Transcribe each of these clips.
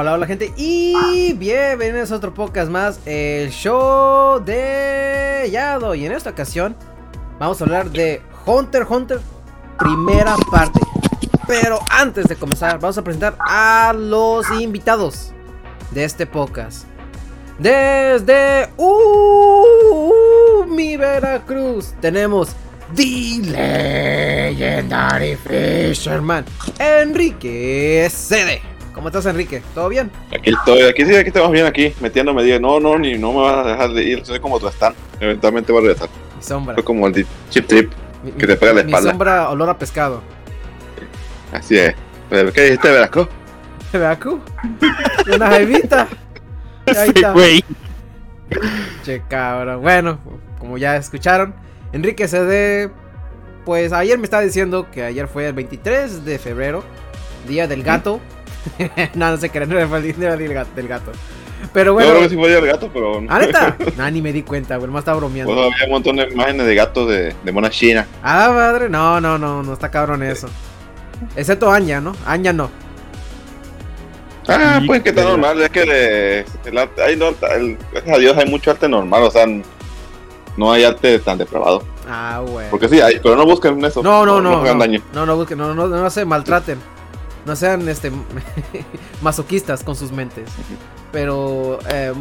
Hola, hola gente y bienvenidos a otro podcast más, el show de Yado y en esta ocasión vamos a hablar de Hunter Hunter primera parte. Pero antes de comenzar vamos a presentar a los invitados de este podcast. Desde uh, mi Veracruz tenemos The Legendary Fisherman Enrique Cede. ¿Cómo estás, Enrique? ¿Todo bien? Aquí estoy, aquí sí, aquí estamos bien, aquí, metiéndome. Dije, no, no, ni no me vas a dejar de ir, soy como tu stand. Eventualmente voy a regresar. Mi sombra. Soy como el chip trip, Mi- que te pega la Mi espalda. sombra olor a pescado. Así es. Pero, ¿Qué dijiste, Veracruz? ¿Veracruz? Una jaivita. Ahí Sí, está. güey. Che, cabrón. Bueno, como ya escucharon, Enrique CD, pues ayer me estaba diciendo que ayer fue el 23 de febrero, día del gato. no, no sé qué, no era el día del gato. Del gato. Pero Yo bueno, creo que sí fue el gato, pero. ¿ah, neta? Nah, ni me di cuenta, güey, más estaba bromeando. Pues había un montón de imágenes de gatos de, de mona china. Ah, madre, no, no, no, no está cabrón eso. Excepto Anya, ¿no? Anya no. Ah, pues que está normal, es que de, el arte, hay no, el- gracias a Dios hay mucho arte normal, o sea, no hay arte tan depravado. Ah, güey. Porque sí hay, pero no busquen eso. No, no, no. No hagan no, daño. No, no, busquen, no, no, no se maltraten. No sean este masoquistas con sus mentes. Pero eh,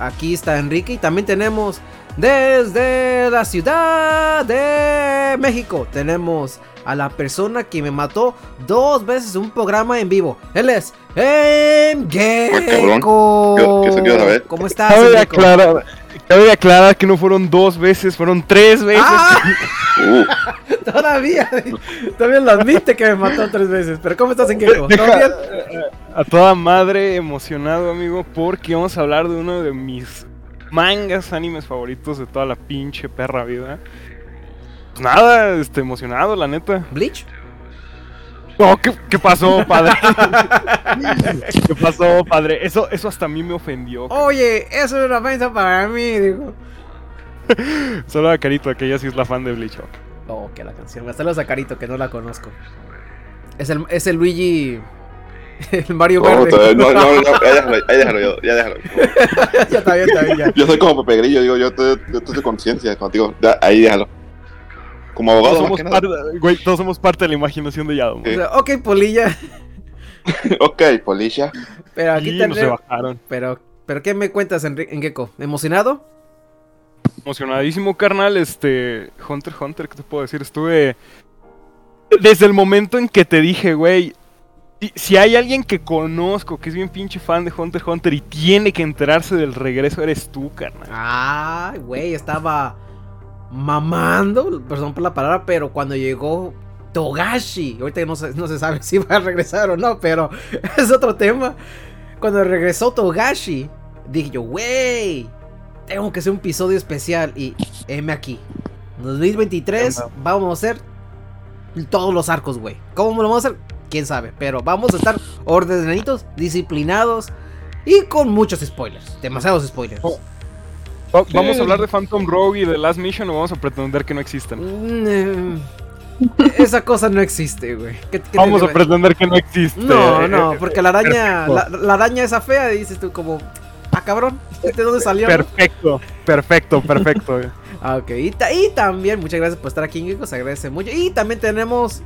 aquí está Enrique y también tenemos desde la ciudad de México. Tenemos a la persona que me mató dos veces en un programa en vivo. Él es M. Gecko. ¿Qué- qué se quiere saber? ¿Cómo estás, Cabe aclarar, cabe aclarar que no fueron dos veces, fueron tres veces. ¡Ah! Uh, Todavía, todavía lo admite que me mató tres veces. Pero ¿cómo estás en bien? A toda madre emocionado, amigo, porque vamos a hablar de uno de mis mangas animes favoritos de toda la pinche perra vida. Pues nada, este, emocionado, la neta. ¿Bleach? No, ¿qué, qué pasó, padre? ¿Qué pasó, padre? Eso, eso hasta a mí me ofendió. Oye, eso es una ofensa para mí, digo. Solo a Carito, que ella sí es la fan de Bleach. ok. Oh, que la canción. Saludos a Carito, que no la conozco. Es el, es el Luigi. El Mario no, Verde. todavía- no, no, no, ya déjalo, ya déjalo, yo- ya déjalo. ya está bien, está bien, ya. Yo soy como Pepe Grillo, digo, yo estoy, yo estoy de conciencia contigo. Ya, ahí déjalo. Como Todos abogado, más somos, que nada. parte, güey, todos somos parte de la imaginación de Yado. O sea, ok, Polilla. ok, Policia. Pero aquí Y no se bajaron. Pero, pero, ¿qué me cuentas, Enri- en Gecko? ¿Emocionado? Emocionadísimo, carnal. Este. Hunter x Hunter, ¿qué te puedo decir? Estuve. Desde el momento en que te dije, güey. Si, si hay alguien que conozco que es bien pinche fan de Hunter x Hunter y tiene que enterarse del regreso, eres tú, carnal. Ay, güey, estaba mamando, perdón por la palabra, pero cuando llegó Togashi, ahorita no se, no se sabe si va a regresar o no, pero es otro tema. Cuando regresó Togashi, dije yo, güey, tengo que hacer un episodio especial y M aquí. 2023 vamos a hacer todos los arcos, güey. ¿Cómo lo vamos a hacer? Quién sabe, pero vamos a estar ordenaditos, disciplinados y con muchos spoilers, demasiados spoilers. Oh. Va- ¿Vamos a hablar de Phantom Rogue y de Last Mission o vamos a pretender que no existen? Mm, Esa cosa no existe, güey. ¿Qué- qué te Vamos a pretender que no existe. No, no, porque la araña, la, la araña esa fea, dices tú como, ah, cabrón, ¿de dónde salió? Perfecto, perfecto, perfecto. Ah, ok, y, ta- y también, muchas gracias por estar aquí se agradece mucho. Y también tenemos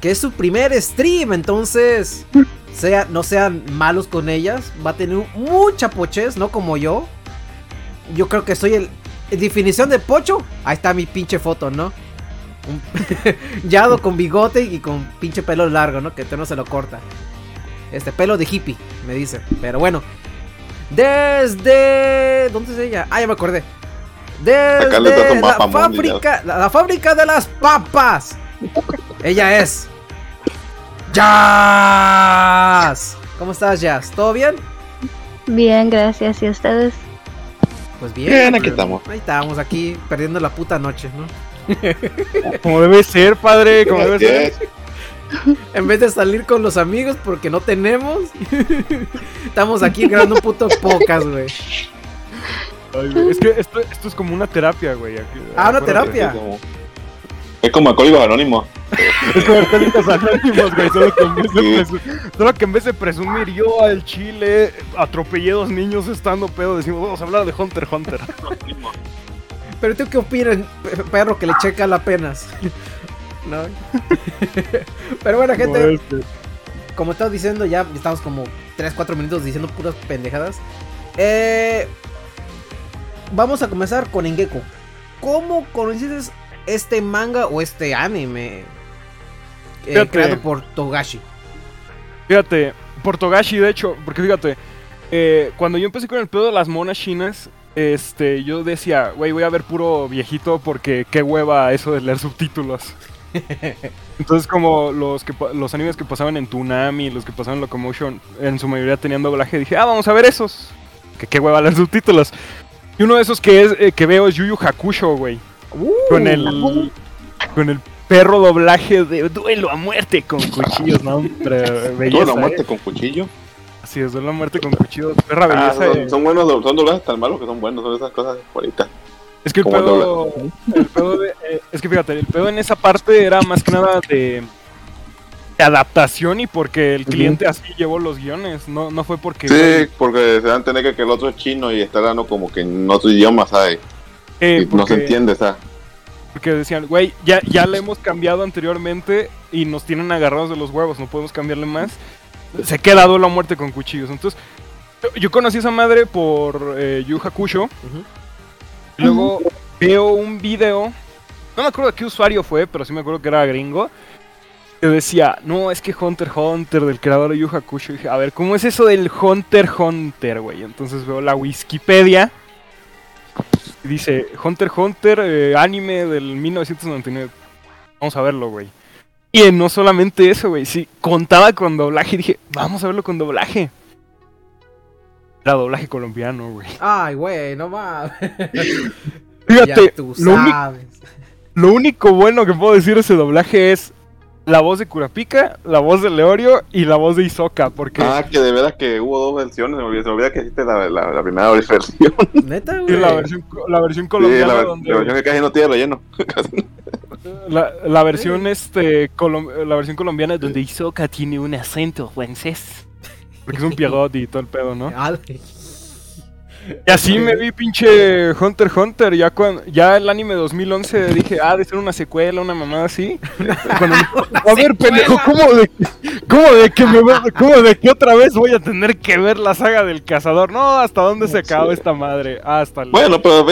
que es su primer stream, entonces, sea, no sean malos con ellas, va a tener mucha pochez, no como yo. Yo creo que soy el, definición de pocho, ahí está mi pinche foto, ¿no? Un Yado con bigote y con pinche pelo largo, ¿no? Que usted no se lo corta. Este pelo de hippie, me dice. Pero bueno. Desde... ¿Dónde es ella? Ah, ya me acordé. Desde la fábrica, la, la fábrica de las papas. Ella es... Jazz. ¿Cómo estás, Jazz? ¿Todo bien? Bien, gracias. ¿Y ustedes? Pues bien. Bien, aquí estamos. Ahí estamos, aquí perdiendo la puta noche, ¿no? Como debe ser, padre, como debe ser. En vez de salir con los amigos porque no tenemos, estamos aquí grabando un puto pocas, güey. Ay, güey, Es que esto, esto es como una terapia, güey. Ah, una terapia. Como- Es como Alcohólicos Anónimos. Es como Alcohólicos Anónimos, güey. Solo que, en vez de presu- solo que en vez de presumir yo al chile atropellé dos niños estando pedo, decimos vamos a hablar de Hunter x Hunter. Pero tú qué opinas, pe- perro, que le checa la penas. ¿No? Pero bueno, Como gente, este. como estaba diciendo, ya estamos como 3, 4 minutos diciendo puras pendejadas. Eh, vamos a comenzar con Engeko. ¿Cómo conociste este manga o este anime? eh, creado por Togashi. Fíjate, por Togashi, de hecho, porque fíjate, eh, cuando yo empecé con el pedo de las monas chinas, este, yo decía, güey, voy a ver puro viejito porque qué hueva eso de leer subtítulos. Entonces, como los que los animes que pasaban en Toonami, los que pasaban en Locomotion, en su mayoría tenían doblaje, dije, ah, vamos a ver esos. Que qué hueva leer subtítulos. Y uno de esos que es eh, que veo es Yu Yu Hakusho, güey. Uh, Con el con el perro doblaje de duelo a muerte con cuchillos, no, Toda belleza. la eh. muerte con cuchillo. Así es, duelo a muerte con cuchillos, perra Ah, belleza. son, eh. son buenos, son doblajes tan malos que son buenos, son esas cosas bonitas. Es que el pedo, el pedo de- eh, es que fíjate, el pedo en esa parte era más que nada de, de adaptación y porque el cliente así llevó los guiones, no, no fue porque Sí, porque se dan a entender que, que el otro es chino y está hablando como que en otro idioma, ¿sabes? Eh, y no se porque- entiende, ¿sabes? Porque decían, güey, ya, ya le hemos cambiado anteriormente y nos tienen agarrados de los huevos, no podemos cambiarle más. Se queda duelo a muerte con cuchillos. Entonces, yo- yo conocí a esa madre por eh, Yu Hakusho. Luego veo un video, no me acuerdo de qué usuario fue, pero sí me acuerdo que era gringo. Que decía, no, es que Hunter Hunter del creador de Yu Hakusho. Y dije, a ver, ¿cómo es eso del Hunter Hunter, güey? Entonces veo la Wikipedia. Dice, Hunter Hunter, eh, anime del 1999. Vamos a verlo, güey. Y eh, no solamente eso, güey. Sí, contaba con doblaje. Y dije, vamos a verlo con doblaje. Era doblaje colombiano, güey. Ay, güey, no mames. Fíjate, Ya tú lo, sabes. lo único bueno que puedo decir de ese doblaje es la voz de Kurapika, la voz de Leorio y la voz de Isoka. Porque Ah, que de veras que hubo dos versiones, se me olvida, se me olvida que existe la, la, la primera versión. Sí, Neta, sí, güey. la, versión, la versión colombiana la, donde- la versión que casi no tiene relleno. La, la versión este colom- la versión colombiana donde Isoka tiene un acento francés. Porque es un pierrot y todo el pedo, ¿no? Y así me vi pinche Hunter Hunter. Ya, cuando, ya el anime 2011 dije, ah, de ser una secuela, una mamada así. Cuando a ver, pendejo, ¿cómo de, ¿cómo de que me cómo de que otra vez voy a tener que ver la saga del cazador? No, ¿hasta dónde se acabó esta madre? Hasta el... Bueno, pero lo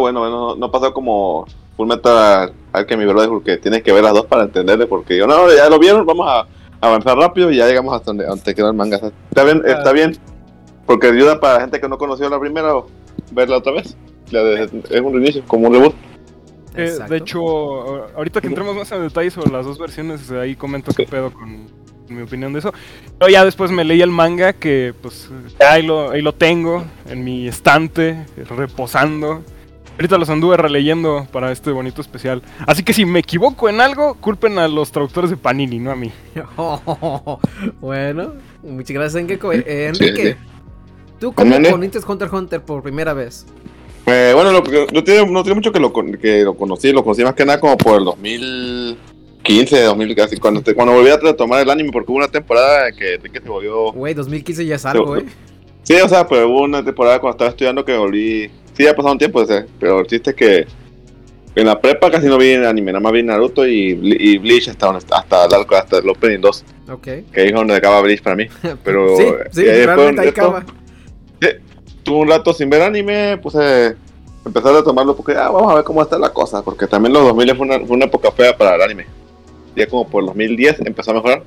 bueno, bueno, no, no pasó como Full Metal Alchemy Brother, porque tienes que ver las dos para entenderle, porque yo, no, ya lo vieron, vamos a avanzar rápido y ya llegamos hasta donde, donde quedó el manga. Está bien, está Ah. bien, porque ayuda para la gente que no conoció la primera o verla otra vez. La de- es un reinicio, como un reboot. Eh, de hecho, ahorita que entremos más en detalle sobre las dos versiones, ahí comento qué pedo con, mi opinión de eso. Pero ya después me leí el manga que pues ya ahí lo, ahí lo tengo en mi estante, reposando. Ahorita los anduve releyendo para este bonito especial. Así que si me equivoco en algo, culpen a los traductores de Panini, no a mí. bueno, muchas gracias. Eh, Enrique, sí. ¿Tú cómo conociste Hunter x Hunter por primera vez? Eh, bueno, lo, que- no, tiene, no tiene mucho que lo, que lo conocí, lo conocí más que nada como por el 2015, 2000, casi, cuando, te- cuando volví a retomar el anime, porque hubo una temporada que Enrique se volvió... Güey, 2015 ya es algo, ¿eh? Sí, o sea, pero hubo una temporada cuando estaba estudiando que volví... Sí, ha pasado un tiempo, sea, pero el chiste es que en la prepa casi no vi anime, nada más vi Naruto y, y Bleach hasta, hasta, hasta el Opening 2, Ok. que es donde acaba Bleach para mí. Pero sí, sí, realmente ahí acaba. Tuve un rato sin ver anime, puse empezar a tomarlo porque ah, vamos a ver cómo está la cosa, porque también los 2000 fue una, fue una época fea para el anime. Ya como por el 2010 empezó a mejorar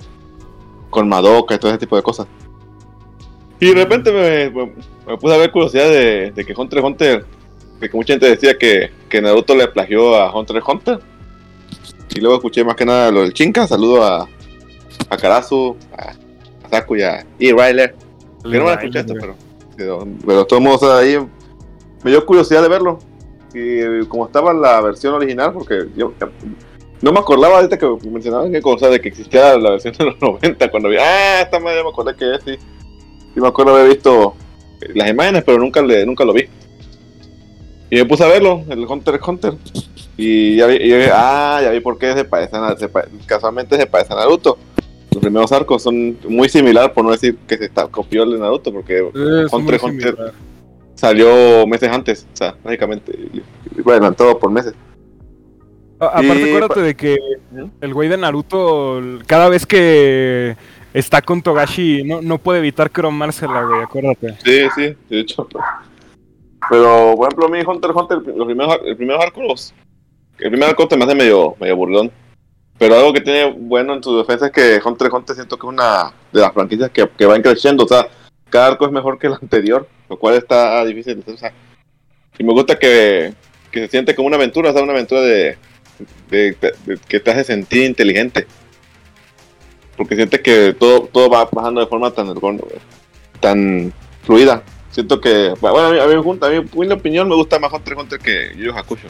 con Madoka y todo ese tipo de cosas. Y de repente me, me- me puse a ver curiosidad de, de que Hunter x Hunter, de que mucha gente decía que, que Naruto le plagió a Hunter x Hunter. Y luego escuché más que nada lo del Chinka, saludo a, a Karasu, a, a Saku y a E. Ryler. Que no me escuché esto, pero, pero, pero de todos ahí me dio curiosidad de verlo. Y como estaba la versión original, porque yo no me acordaba ahorita que mencionaban que cosa de que existía la versión de los 90 cuando vi, ah, esta madre me acordé que es, sí. Y me acuerdo haber visto las imágenes, pero nunca le, nunca lo vi. Y me puse a verlo, el Hunter x Hunter. Y ya vi, y vi- ah, ya vi por qué se parece casualmente se parece a Naruto. Los primeros arcos son muy similar, por no decir que se está, copió el de Naruto, porque Es Hunter Hunter salió meses antes, o sea, básicamente, y- y adelantado por meses. A- Aparte, Y- acuérdate de que el güey de Naruto, cada vez que está con Togashi, no, no puede evitar cromársela, güey, acuérdate. Sí, sí, de hecho. Pero, por ejemplo, a mí Hunter x Hunter, los primeros, el primer arco, los- el primer arco te me hace medio, medio burlón. Pero algo que tiene bueno en su defensa es que Hunter x Hunter siento que es una de las franquicias que, que van creciendo. O sea, cada arco es mejor que el anterior, lo cual está difícil o sea. y me gusta que, que se siente como una aventura, o sea, una aventura de, de- de- de- que te hace sentir inteligente. Porque sientes que todo, todo va bajando de forma tan, tan fluida. Siento que, bueno, a mí, a mí, a mí, en mi opinión, me gusta más Hunter x Hunter que Yu Hakusho.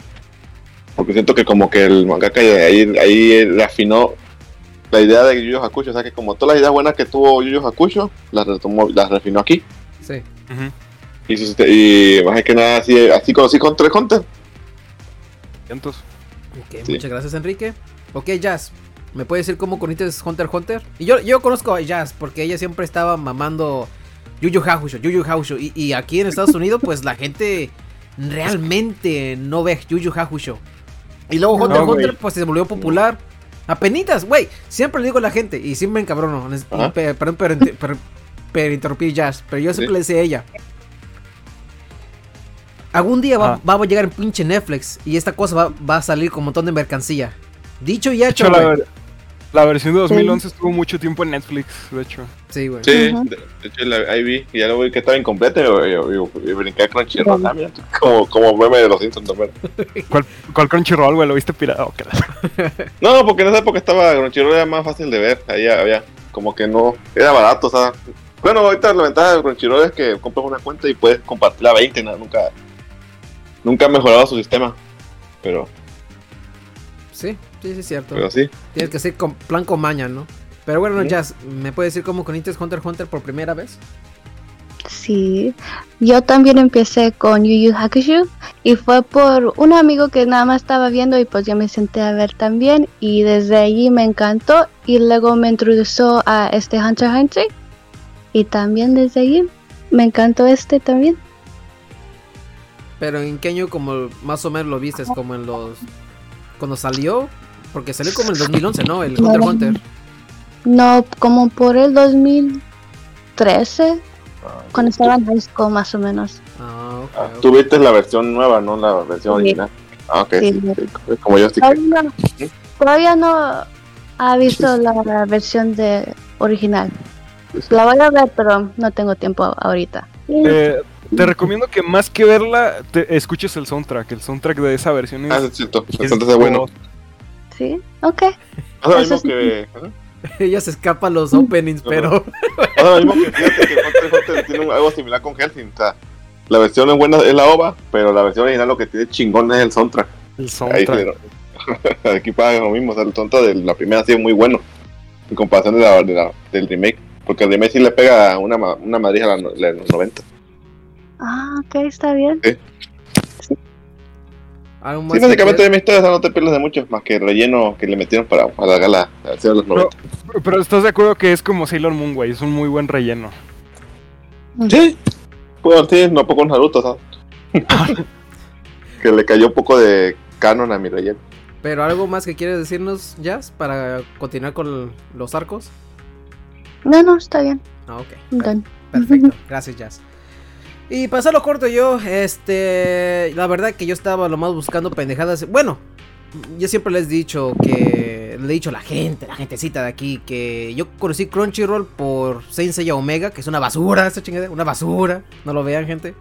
Porque siento que como que el mangaka ahí, ahí le afinó la idea de Yu Yu Hakusho. O sea, que como todas las ideas buenas que tuvo Yu Yu Hakusho, las, retomó, las refinó aquí. Sí. Y, y más que nada, así, así conocí Hunter x Hunter. Vientos. Ok, Sí. muchas gracias, Enrique. Ok, Jazz, ¿me puedes decir cómo conoces Hunter Hunter? Y yo, yo conozco a Jazz porque ella siempre estaba mamando Yu Yu Hakusho, Yu Yu Hakusho. Y, y aquí en Estados Unidos, pues la gente realmente no ve Yu Yu Hakusho. Y luego Hunter x No, Hunter, pues se volvió popular. Apenitas, güey. Siempre le digo a la gente, y siempre Ajá. pe- Perdón por, inter- per- per interrumpir Jazz, pero yo siempre Sí. le decía a ella. Algún día va, Ah. va a llegar en pinche Netflix y esta cosa va, va a salir con un montón de mercancía. Dicho y hecho, hecho, la, versión de 2011 estuvo mucho tiempo en Netflix, de hecho. Sí, güey. Sí, de, de hecho la, ahí vi, y ya lo vi que estaba incompleta. Y, brinqué a Crunchyroll. Mira, como, como meme de los Simpsons también. ¿Cuál, cuál Crunchyroll, güey? ¿Lo viste la- No, porque en esa época estaba Crunchyroll era más fácil de ver. Ahí había como que no era barato, o sea. Bueno, ahorita la ventaja de Crunchyroll es que compras una cuenta y puedes compartirla a 20, ¿no? nunca nunca ha mejorado su sistema. Pero, Sí, sí, sí, es cierto. pero sí. Tienes que ser con plan con maña, ¿no? Pero bueno, Ujú. Jazz, ¿me puedes decir cómo conociste Hunter x Hunter por primera vez? Sí, yo también empecé con Yu Yu Hakusho y fue por un amigo que nada más estaba viendo y pues yo me senté a ver también y desde allí me encantó y luego me introdujo a este Hunter x Hunter y también desde allí me encantó este también. Pero ¿en qué año como más o menos lo viste? Como en los... Cuando salió? Porque salió como en el 2011, ¿no? El Hunter x Hunter. No, como por el 2013, cuando estaba en high school más o menos. Ah, ok. Ah. Tú viste la versión nueva, no la versión Sí. original. Ah, ok, Sí. sí, sí, es como yo estoy. Todavía no, todavía no ha visto la, la versión de original. La voy a ver, pero no tengo tiempo ahorita. Eh, te recomiendo que más que verla, te escuches el soundtrack. El soundtrack de esa versión es, Ah, es cierto. es Bastante bueno. ¿Sí? Ok. Eso mismo sí. que. ¿eh? Ella se escapa a los openings, pero... Pasa lo mismo que fíjate que Hunter x Hunter tiene algo similar con Helsing. O sea, la versión es buena, es la OVA, pero la versión original lo que tiene chingón es el soundtrack. el Ahí soundtrack. se- Aquí pasa lo mismo, o sea, el soundtrack de la primera sí es muy bueno. En comparación de la, de la- del remake. Porque el remake sí le pega una, ma- una madrija a la no- la de los 90. Ah, ok, está bien. Más Sí, que básicamente de quieras- mi historia no te pierdes de mucho, más que el relleno que le metieron para alargar la, la versión de los 90. Pero estás de acuerdo que es como Sailor Moon, güey. Es un muy buen relleno. Sí. Bueno, sí, no poco Naruto, ¿sabes? que le cayó un poco de canon a mi relleno. Pero algo más que quieres decirnos, Jazz, para continuar con los arcos. No, no, está bien. Ah, ok. I'm done. Perfecto, gracias Jazz. Y pasarlo corto yo, este, la verdad que yo estaba lo más buscando pendejadas. Bueno, yo siempre les he dicho que, le he dicho a la gente, la gentecita de aquí, que yo conocí Crunchyroll por Saint Seiya Omega, que es una basura, esa chingada, una basura, no lo vean gente.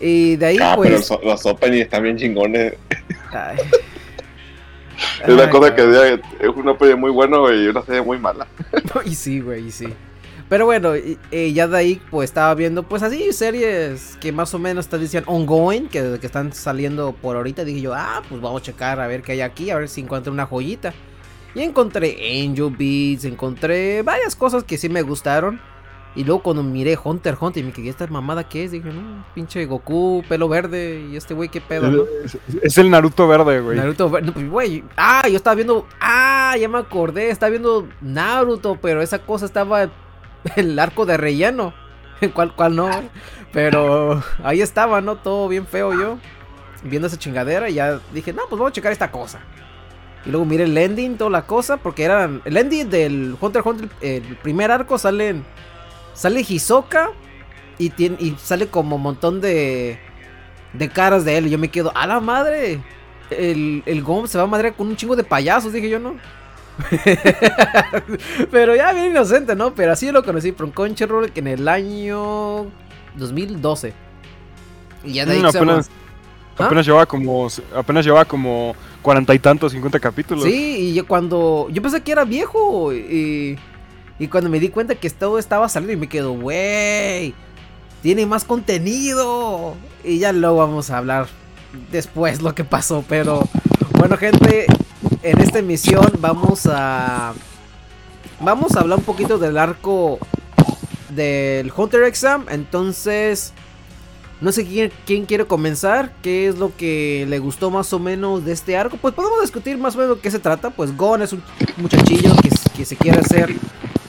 Y de ahí Ah, pero pues... los, los openings están bien chingones. ay. Es una Ay, cosa que es un opening muy bueno y una serie muy mala. y sí, güey, y sí. Pero bueno, ya de ahí pues estaba viendo pues así series que más o menos te decían ongoing, que, que están saliendo por ahorita. Dije yo, ah, pues vamos a checar a ver qué hay aquí, a ver si encuentro una joyita. Y encontré Angel Beats, encontré varias cosas que sí me gustaron. Y luego cuando miré Hunter Hunter y me quedé, ¿esta mamada qué es? Dije, no, pinche Goku, pelo verde y este güey, qué pedo, ¿no? Es, es el Naruto verde, güey. Naruto verde, no, pues, güey. Ah, yo estaba viendo, ah, ya me acordé, estaba viendo Naruto, pero esa cosa estaba el arco de relleno. ¿Cuál, cuál no? Pero ahí estaba, ¿no? Todo bien feo yo. Viendo esa chingadera y ya dije, no, pues vamos a checar esta cosa. Y luego miré el ending, toda la cosa, porque eran. El ending del Hunter Hunter, el primer arco salen. Sale Hisoka y, tiene, y sale como un montón de. De caras de él. Y yo me quedo, ¡a la madre! El, el Gom se va a madrear con un chingo de payasos, dije yo, ¿no? Pero ya bien inocente, ¿no? Pero así lo conocí por un Crunchyroll que en el año 2012. Y ya de ahí Mm, apenas, ¿Ah? apenas llevaba como apenas llevaba como cuarenta y tantos, cincuenta capítulos. Sí, y yo cuando. Yo pensé que era viejo. Y, y cuando me di cuenta que todo estaba saliendo, y me quedo, wey. Tiene más contenido. Y ya luego vamos a hablar después lo que pasó. Pero bueno, gente, en esta emisión vamos a. Vamos a hablar un poquito del arco del Hunter Exam. Entonces. No sé quién, quiere comenzar, qué es lo que le gustó más o menos de este arco. Pues podemos discutir más o menos de qué se trata. Pues Gon es un muchachillo que, que se quiere hacer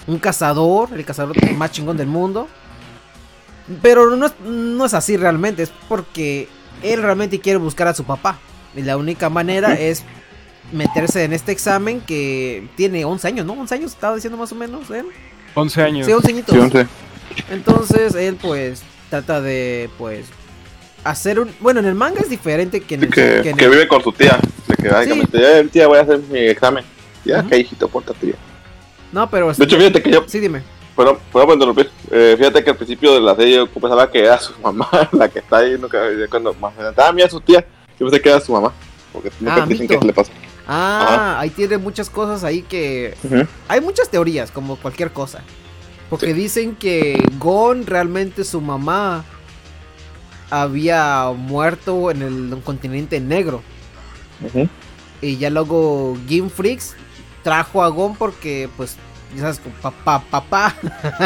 un cazador, el cazador más chingón del mundo. Pero no es, no es así realmente, es porque él realmente quiere buscar a su papá. Y la única manera es meterse en este examen que tiene 11 años, ¿no? 11 años estaba diciendo más o menos él. 11 años. Sí, 11 añitos. Sí, once. Entonces él pues trata de pues hacer un... Bueno, en el manga es diferente que en el... Que, que en que el- vive con su tía. De que básicamente, eh, tía, voy a hacer mi examen. Ya, Ujú. que hijito, portate bien. No, pero... De hecho, fíjate que yo, Sí, dime. perdón por interrumpir. Eh, fíjate que al principio de la serie yo pensaba que era su mamá la que está ahí. Nunca, cuando más adelante, ah, mira su tía. Yo pensé que era su mamá. Porque nunca Ah, dicen se le pasa. Ah, ahí tiene muchas cosas ahí que... Hay muchas teorías, como cualquier cosa. Porque dicen que Gon realmente su mamá había muerto en el continente negro. Y ya luego Game Freaks trajo a Gon porque, pues, ya sabes, papá, papá,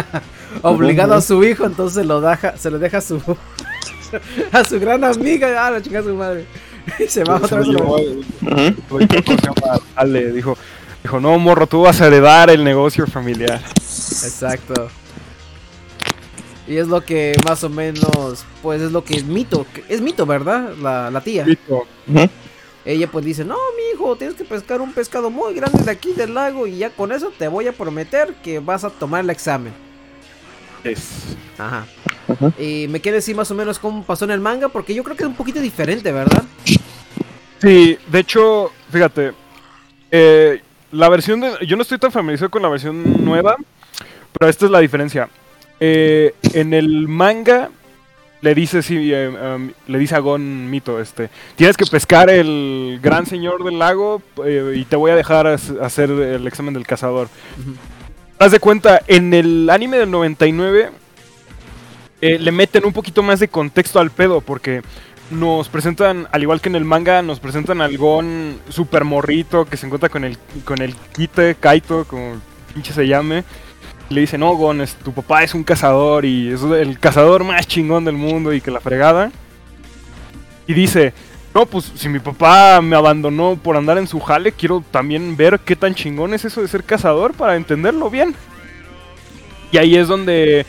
obligado a su hijo, entonces lo deja, se lo deja a su, a su gran amiga, ah, la chica su madre. Y se va otra vez. dijo, dijo, no, morro, tú vas a heredar el negocio familiar. Exacto. Y es lo que más o menos, pues es lo que es mito, es mito, ¿verdad? La, la tía. Ella pues dice, no, mi hijo, tienes que pescar un pescado muy grande de aquí del lago y ya con eso te voy a prometer que vas a tomar el examen. Es- Ajá. Y me quiere decir más o menos cómo pasó en el manga, porque yo creo que es un poquito diferente, ¿verdad? Sí, de hecho, fíjate, eh, la versión de... Yo no estoy tan familiarizado con la versión nueva, pero esta es la diferencia. Eh, en el manga le dice, sí, eh, um, le dice a Gon Mito, este, tienes que pescar el gran señor del lago eh, y te voy a dejar hacer el examen del cazador. Ujú. Haz de cuenta, en el anime del 99 eh, le meten un poquito más de contexto al pedo porque nos presentan, al igual que en el manga, nos presentan al Gon super morrito que se encuentra con el, con el Kite, Kaito, como pinche se llame. Le dice, no, Gon, es- tu papá es un cazador y es el cazador más chingón del mundo y que la fregada. Y dice, no, pues si mi papá me abandonó por andar en su jale, quiero también ver qué tan chingón es eso de ser cazador para entenderlo bien. Y ahí es donde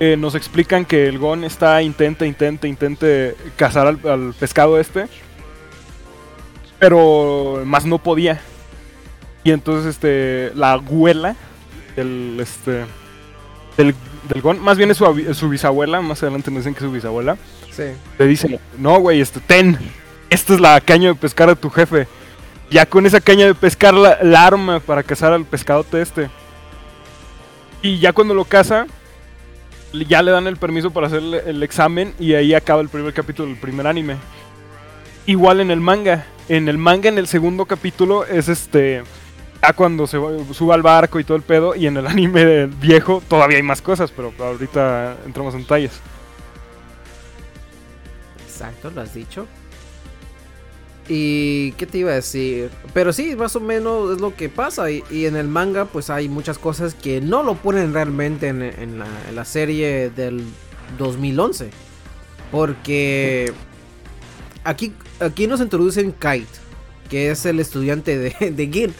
eh, nos explican que el Gon está intenta, intenta, intente cazar al, pescado este. Pero más no podía. Y entonces este la abuela del este del, del Gon, más bien es su, su bisabuela, más adelante nos dicen que es su bisabuela Sí. le dicen, no, güey, este, ten, esta es la caña de pescar de tu jefe. Ya con esa caña de pescar la, la arma para cazar al pescadote este. Y ya cuando lo caza, ya le dan el permiso para hacer el, el examen y ahí acaba el primer capítulo del primer anime. Igual en el manga. En el manga, en el segundo capítulo, es este... Ya cuando se sube al barco y todo el pedo, y en el anime viejo todavía hay más cosas, pero ahorita entramos en detalles. Exacto, lo has dicho. Y qué te iba a decir, pero sí, más o menos es lo que pasa. Y, en el manga, pues hay muchas cosas que no lo ponen realmente en, en la, en la serie del 2011. Porque aquí, aquí nos introducen Kite, que es el estudiante de, de Gin.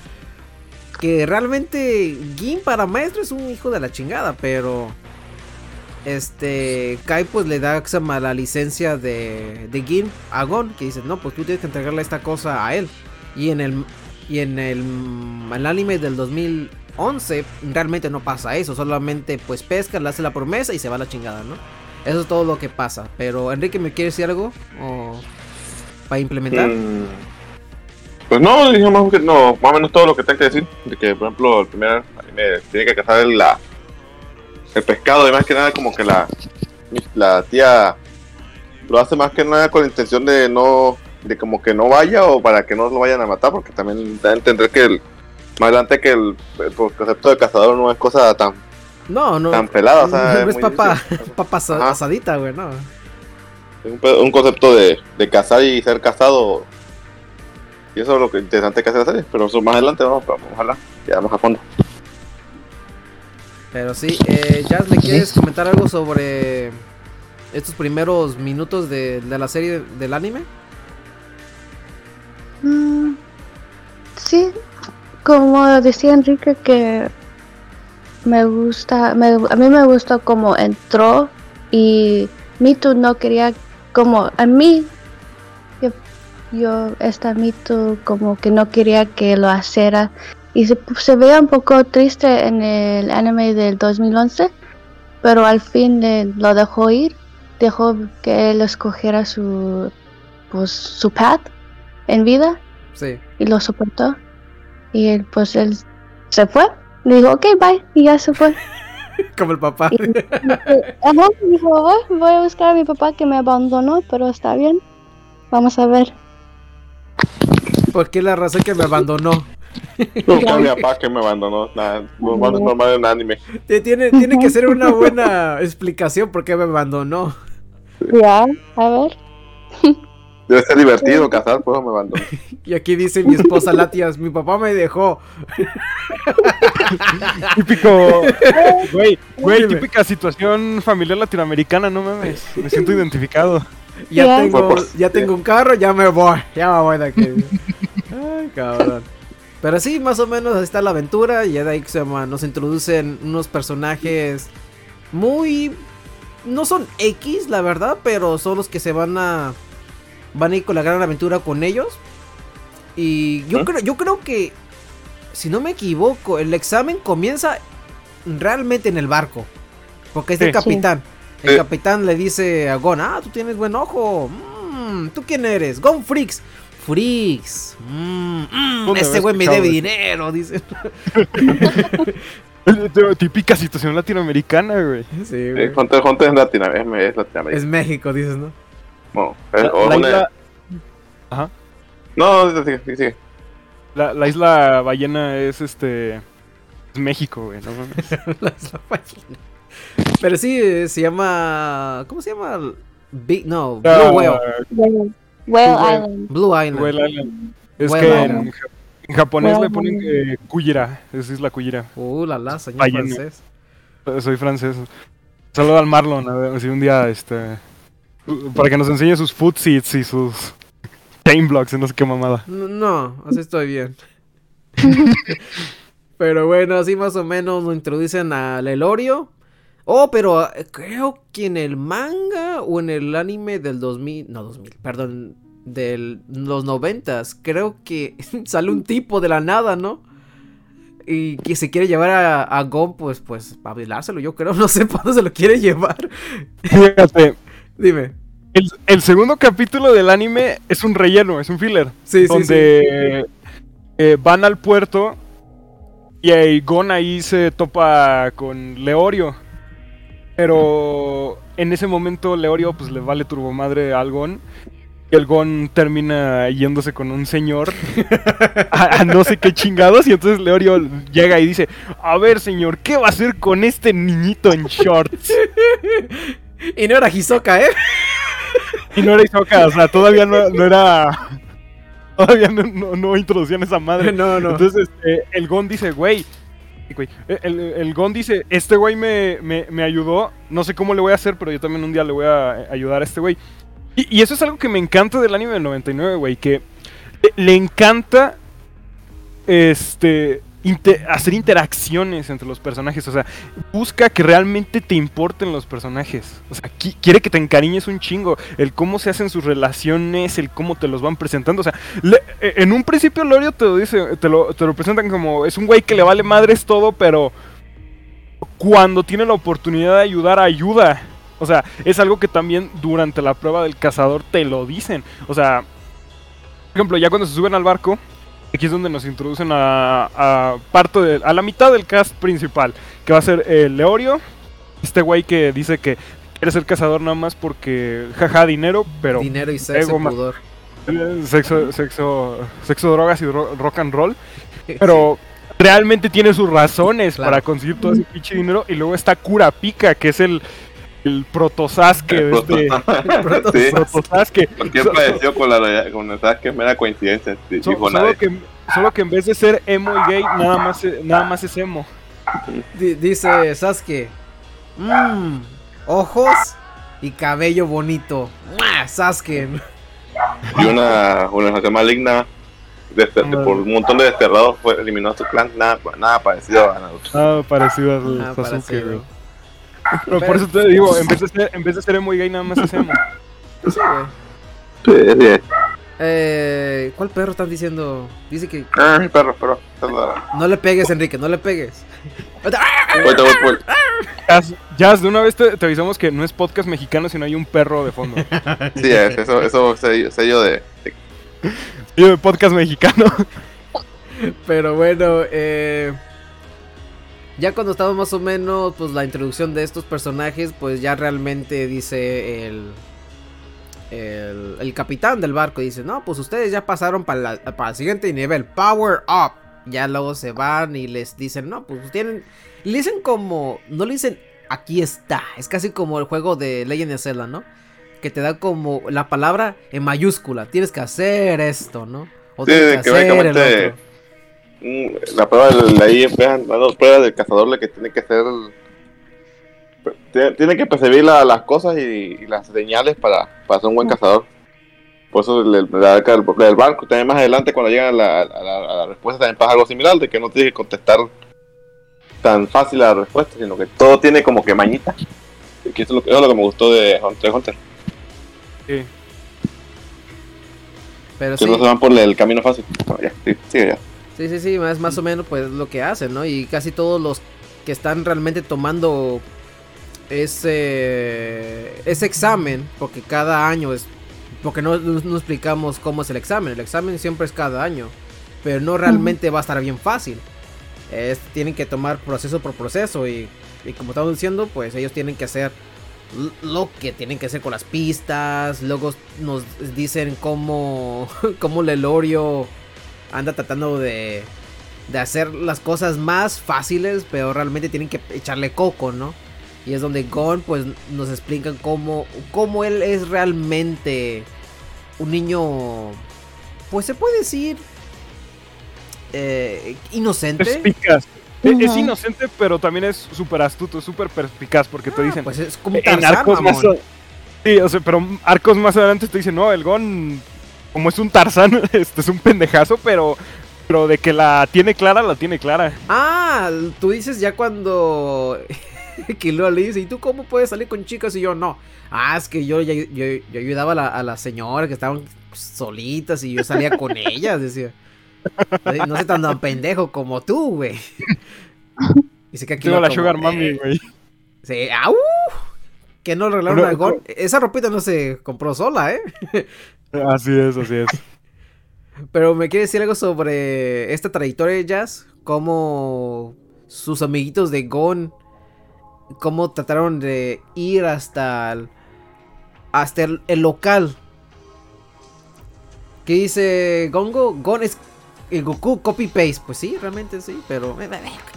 Que realmente Gin para maestro es un hijo de la chingada, pero este Kai pues le da llama, la licencia de, de Gin a Gon, que dice, no, pues tú tienes que entregarle esta cosa a él. Y en el y en el, el anime del 2011 realmente no pasa eso, solamente pues pesca, le hace la promesa y se va a la chingada, ¿no? Eso es todo lo que pasa. Pero Enrique, ¿me quiere decir algo? ¿O para implementar? Mm, Pues no, más, no, más o menos todo lo que tengo que decir. De que, por ejemplo, el primer anime tiene que cazar la, el pescado y más que nada como que la, la tía lo hace más que nada con la intención de no, de como que no vaya o para que no lo vayan a matar, porque también da a entender que el, más adelante que el, el concepto de cazador no es cosa tan, No, no. tan pelada, o sea, no es muy papa, papa asadita, güey, no. Es un, concepto de, de cazar y ser cazado. Y eso es lo que interesante que hace la serie. Pero eso más adelante vamos, vamos ojalá. Llegamos a fondo. Pero sí, eh, Jazz, ¿le quieres comentar algo sobre estos primeros minutos de, de la serie del anime? Mm, sí, como decía Enrique que me gusta, me- a mí me gustó como entró y Mitu no quería como a mí yo, yo esta Mitu como que no quería que lo hiciera y se, se veía un poco triste en el anime del 2011 pero al fin le- lo dejó ir dejó que él escogiera su pues su path en vida Sí. y lo soportó. Y él, pues él se fue. Le dijo, ok, bye. Y ya se fue. Como el papá. Y- Ajá, dijo, "Voy- voy a buscar a mi papá que me abandonó, pero está bien. Vamos a ver. ¿Por qué la razón que me abandonó? Fue mi papá que me abandonó. Nada, normal, es normal en anime. Tiene, tiene que ser una buena explicación por qué me abandonó. Ya, a ver. Debe ser divertido cazar, pues me abandonó. Y aquí dice mi esposa Latias, mi papá me dejó. Típico. Güey, güey, típica situación familiar latinoamericana, no mames. Me siento identificado. Ya tengo, ya tengo un carro, ya me voy. Ya me voy de aquí. Ay, cabrón. Pero sí, más o menos ahí está la aventura. Y ya de ahí se llama, nos introducen unos personajes muy. No son X, la verdad, pero son los que se van a. Van a ir con la gran aventura con ellos. Y yo, ¿Eh? creo, yo creo que. Si no me equivoco, el examen comienza realmente en el barco. Porque es el Sí. capitán. El Sí. capitán le dice a Gon, ah, tú tienes buen ojo. Mm, ¿Tú quién eres? Gon Freaks. Freaks. Mm, mm, ¿Dónde ese había güey me debe dinero, dice. Típica situación latinoamericana, güey. Sí, güey. Hunter es Latinoamérica. Es Latinoamérica. Es México, dices, ¿no? Bueno, es- La, o la una- isla, Ajá. No, no, sigue, sigue. La, la isla ballena es este. Es México, güey, no. La isla ballena. Pero sí, eh, se llama. ¿Cómo se llama? Big, no, Blue Ah, Whale. Whale. Island. Blue Island. Whale Island. Es Whale que Island. en, ja- en japonés Whale le ponen eh, Kujira. Es Isla. Uh, la la, señor Ballena. francés. Soy francés. Saludo al Marlon, a ver si un día, este. Para que nos enseñe sus food seeds y sus time blocks y no sé qué mamada. No, no, así estoy bien. pero bueno, así más o menos nos introducen al Elorio. Oh, pero eh, creo que en el manga o en el anime del 2000, no 2000, perdón, de los noventas, creo que sale un tipo de la nada, ¿no? Y que se quiere llevar a, a Gon, pues, pues, para bailárselo, yo creo, no sé para dónde se lo quiere llevar. Fíjate, Dime. el, el segundo capítulo del anime es un relleno, es un filler. Sí, sí, donde eh, van al puerto y Gon ahí se topa con Leorio. Pero en ese momento Leorio pues le vale turbomadre al Gon. Y el Gon termina yéndose con un señor a, a no sé qué chingados. Y entonces Leorio llega y dice: A ver, señor, ¿qué va a hacer con este niñito en shorts? Y no era Hisoka, ¿eh? Y no era Hisoka, o sea, todavía no, no era. todavía no, no, no introducían esa madre. No, no. Entonces este, el Gon dice, güey, güey, el, el Gon dice, este güey me, me, me ayudó, no sé cómo le voy a hacer, pero yo también un día le voy a ayudar a este güey. Y, y eso es algo que me encanta del anime del 99, güey, que le, le encanta este hacer interacciones entre los personajes, o sea, busca que realmente te importen los personajes. O sea, qui- quiere que te encariñes un chingo. El cómo se hacen sus relaciones, el cómo te los van presentando. O sea, eh, en un principio Lorio te lo dice, te lo, te lo presentan como es un güey que le vale madres todo, pero cuando tiene la oportunidad de ayudar, ayuda. O sea, es algo que también durante la prueba del cazador te lo dicen. O sea, por ejemplo, ya cuando se suben al barco, aquí es donde nos introducen a, a parte de, a la mitad del cast principal, que va a ser el Leorio, este güey que dice que quiere ser cazador nada más porque jaja dinero, pero Dinero y sexo ego pudor. eh, sexo, sexo, sexo, drogas y ro- rock and roll, pero realmente tiene sus razones Claro. para conseguir todo ese pinche dinero. Y luego está Kurapika, que es el, el protosasque de este. sí, Protosasque. cualquier So- parecido con la con el es mera coincidencia. sí, so- dijo solo, nadie. que, solo que en vez de ser emo y gay, nada más, nada más es emo. Di- dice Sasuke. Mmm, ojos y cabello bonito. ¡Mua! Sasuke. Y una organización maligna Ándale. por un montón de desterrados fue, eliminó a su clan. Nada, nada parecido a Naruto. Nada parecido Ah, Sasuke, parecido. Güey. Pero por eso te digo, en vez de ser, en vez de ser emo y gay, nada más es emo. Sí, güey. Eh, ¿Cuál perro están diciendo? Dice que Ah, mi perro, perro. No le pegues, Enrique, no le pegues. Jazz, Jazz, de una vez te, te avisamos que no es podcast mexicano, sino hay un perro de fondo. Sí, es, eso, eso sello, sello de, de- Y de podcast mexicano. Pero bueno, eh, ya cuando estamos más o menos, pues la introducción de estos personajes, pues ya realmente dice el, el, el capitán del barco, dice, no, pues ustedes ya pasaron para, la- para el siguiente nivel, power up. Ya luego se van y les dicen, no, pues tienen, le dicen como, no le dicen, aquí está, es casi como el juego de Legend of Zelda, ¿no? Que te da como la palabra en mayúscula, tienes que hacer esto, ¿no? O Sí, tienes de que básicamente- mm, la prueba de ahí empiezan dando pruebas del cazador que tiene que hacer el- tiene, tiene que percibir la- las cosas y, y las señales para, para ser un buen cazador. Por eso el, el- la- el- del barco también más adelante cuando llegan a la, a la- a la respuesta también pasa algo similar de que no tienes que contestar tan fácil la respuesta sino que todo tiene como que mañita. Y que eso, es lo que, eso es lo que me gustó de Hunter x Hunter. Sí. Pero que sí, no se van por el camino fácil. Bueno, ya, sí, sigue ya. Sí, sí, sí, más, más o menos pues lo que hacen, ¿no? Y casi todos los que están realmente tomando ese, ese examen, porque cada año es, porque no, no- explicamos cómo es el examen, el examen siempre es cada año, pero no realmente va a estar bien fácil. Es, tienen que tomar proceso por proceso y, y como estamos diciendo, pues ellos tienen que hacer lo que tienen que hacer con las pistas. Luego nos dicen cómo, cómo Lelorio anda tratando de, de hacer las cosas más fáciles, pero realmente tienen que echarle coco, ¿no? Y es donde Gon pues nos explican cómo, cómo él es realmente un niño, pues se puede decir, eh, inocente. Perspicaz. E- Es Ujú. inocente, pero también es súper astuto, súper perspicaz, porque te dicen... Pues es como un en Tarzán, arcos más... Sí, o sea, pero arcos más adelante te dicen, no, el Gon, como es un Tarzán, este es un pendejazo, pero... Pero de que la tiene clara, la tiene clara. Ah, tú dices ya cuando Killua le dice, ¿y tú cómo puedes salir con chicas? Y yo, no. Ah, es que yo, yo, yo- yo ayudaba a la, a la señora que estaban solitas y yo salía con ellas, decía. No sé tan, tan pendejo como tú, güey. Dice que aquí la Sugar Mami, güey. Sí, ¡au! Que no arreglaron Pero- al Gon. Esa ropita no se compró sola, ¿eh? Así es, así es. Pero me quiere decir algo sobre esta trayectoria de Jazz, cómo sus amiguitos de Gon, cómo trataron de ir hasta el, hasta el, el local. ¿Qué dice Gongo? Gon es el Goku copy paste. Pues sí, realmente sí, pero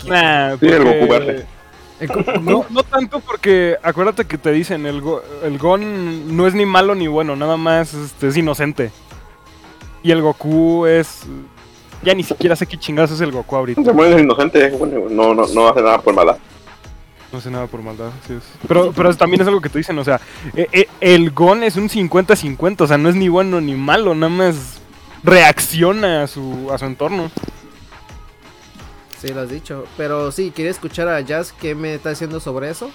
Nah, Sí, el porque- Goku verde. Goku- No, no tanto porque acuérdate que te dicen, el, Go- el Gon no es ni malo ni bueno, nada más este, es inocente. Y el Goku es. Ya ni siquiera sé qué chingados es el Goku ahorita. Se muere inocente, bueno, no, no, no hace nada por mala. No hace nada por maldad, así es. Pero, pero también es algo que te dicen, o sea, eh, eh, el Gon es un 50-50, o sea, no es ni bueno ni malo, nada más reacciona a su, a su entorno. Sí, lo has dicho. Pero sí, quería escuchar a Jazz qué me está diciendo sobre eso.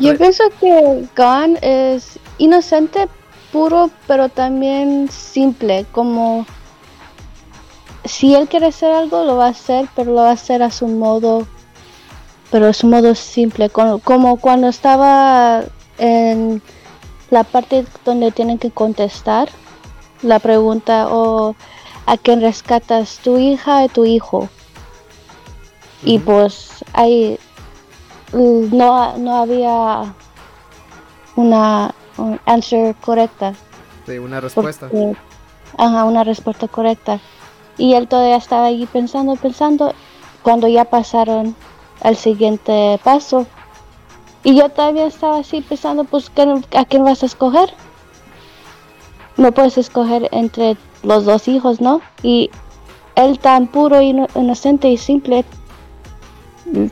Yo pienso que Gon es inocente, puro, pero también simple. Como si él quiere hacer algo, lo va a hacer, pero lo va a hacer a su modo, pero a su modo simple. Como, como cuando estaba en la parte donde tienen que contestar la pregunta o a quién rescatas, tu hija o tu hijo. Y pues ahí no, no había una un answer correcta. Sí, una respuesta. porque- ajá, una respuesta correcta. Y él todavía estaba allí pensando, pensando, cuando ya pasaron al siguiente paso. Y yo todavía estaba así pensando, pues, ¿qué- ¿a quién vas a escoger? No puedes escoger entre los dos hijos, ¿no? Y él tan puro, ino- inocente y simple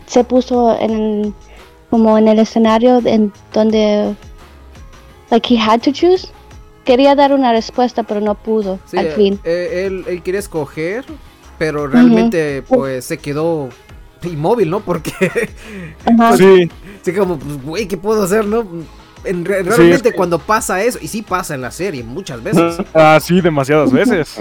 se puso en el- como en el escenario en donde like he had to choose. Quería dar una respuesta, pero no pudo Sí, al eh, fin. eh, él, él quería escoger, pero realmente pues se quedó inmóvil, ¿no? Porque Ajá. Sí, sí como, pues, güey, ¿qué puedo hacer, no? En re- Sí, realmente es que- cuando pasa eso, y sí pasa en la serie muchas veces, ah, sí, demasiadas veces.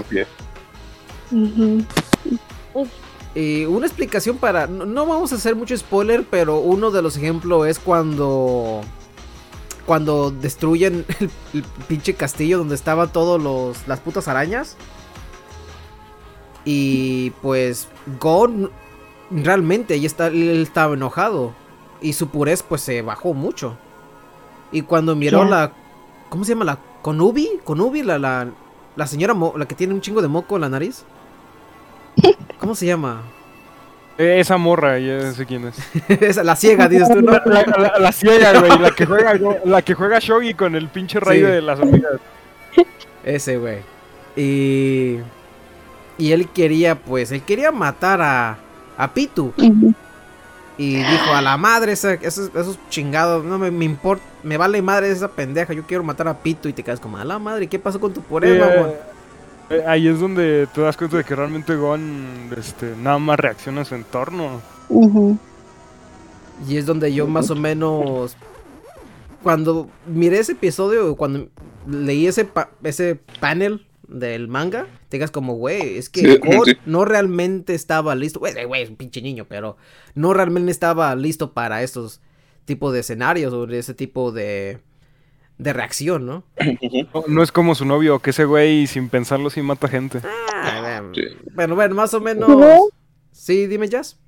Y una explicación para. No, no vamos a hacer mucho spoiler, pero uno de los ejemplos es cuando. Cuando destruyen el, el pinche castillo donde estaban todos los. las putas arañas. Y pues. Gon. Realmente ahí está. Él estaba enojado. Y su purez pues se bajó mucho. Y cuando miró la. ¿Cómo se llama? La. Konubi. Konubi, la, la. La señora mo- la que tiene un chingo de moco en la nariz. ¿Cómo se llama? Eh, Esa morra, ya sé quién es. Esa, la ciega, dices tú, ¿no? La, la- ciega, güey, la que juega, la que juega Shogi con el pinche rayo Sí. de las hormigas. Ese, güey. Y. Y él quería, pues, él quería matar a. A Pitu. Y dijo, a la madre, esa- esos, esos chingados, no me, me importa, me vale madre esa pendeja, yo quiero matar a Pitu. Y te quedas como, a la madre, ¿qué pasó con tu puré, Eh, eh, ahí es donde te das cuenta de que realmente Gon este, nada más reacciona a su entorno. Y es donde yo más o menos. Cuando miré ese episodio, cuando leí ese, pa- ese panel del manga, te digas como, güey, es que Sí, Gon sí. no realmente estaba listo. Güey, güey, es un pinche niño, pero no realmente estaba listo para estos tipos de escenarios o de ese tipo de, de reacción, ¿no? No, no es como su novio, que ese güey sin pensarlo sí mata gente. Ah, bueno, Sí. bueno, bueno, más o menos. ¿No? Sí, dime, Jazz.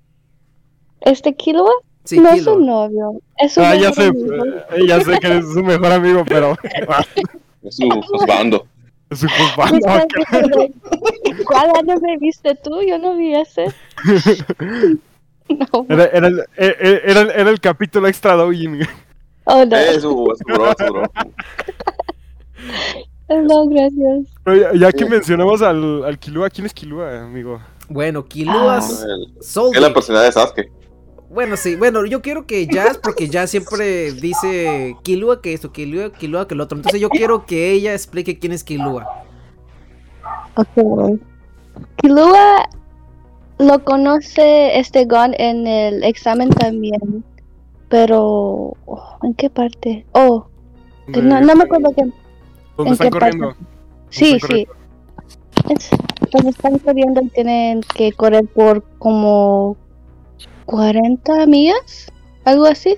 ¿Este Killua? Sí, no es su novio. Es su Ah, ya sé, amigo. eh, ya sé que es su mejor amigo, pero Es su juzgando. Es su culpa. No, ¿Cuál anime viste tú? Yo no vi ese. No. Era, era el, era, el- era el capítulo extra doujin. Oh, no. Es bro. No, gracias. Pero ya, ya que mencionamos al, al Kilua, ¿quién es Kilua, amigo? Bueno, Kilua Ah. El- Es la personalidad de Sasuke. Bueno, sí, bueno, yo quiero que Jazz, porque Jazz siempre dice Kilua que esto, Kilua, Kilua que el otro. Entonces yo quiero que ella explique quién es Kilua. Ok. Killua lo conoce este Gon en el examen también. Pero. oh, ¿En qué parte? Oh, que no, no me acuerdo qué. ¿Dónde ¿en están qué corriendo? Sí, están sí. Es, cuando están corriendo tienen que correr por como 40 millas, algo así.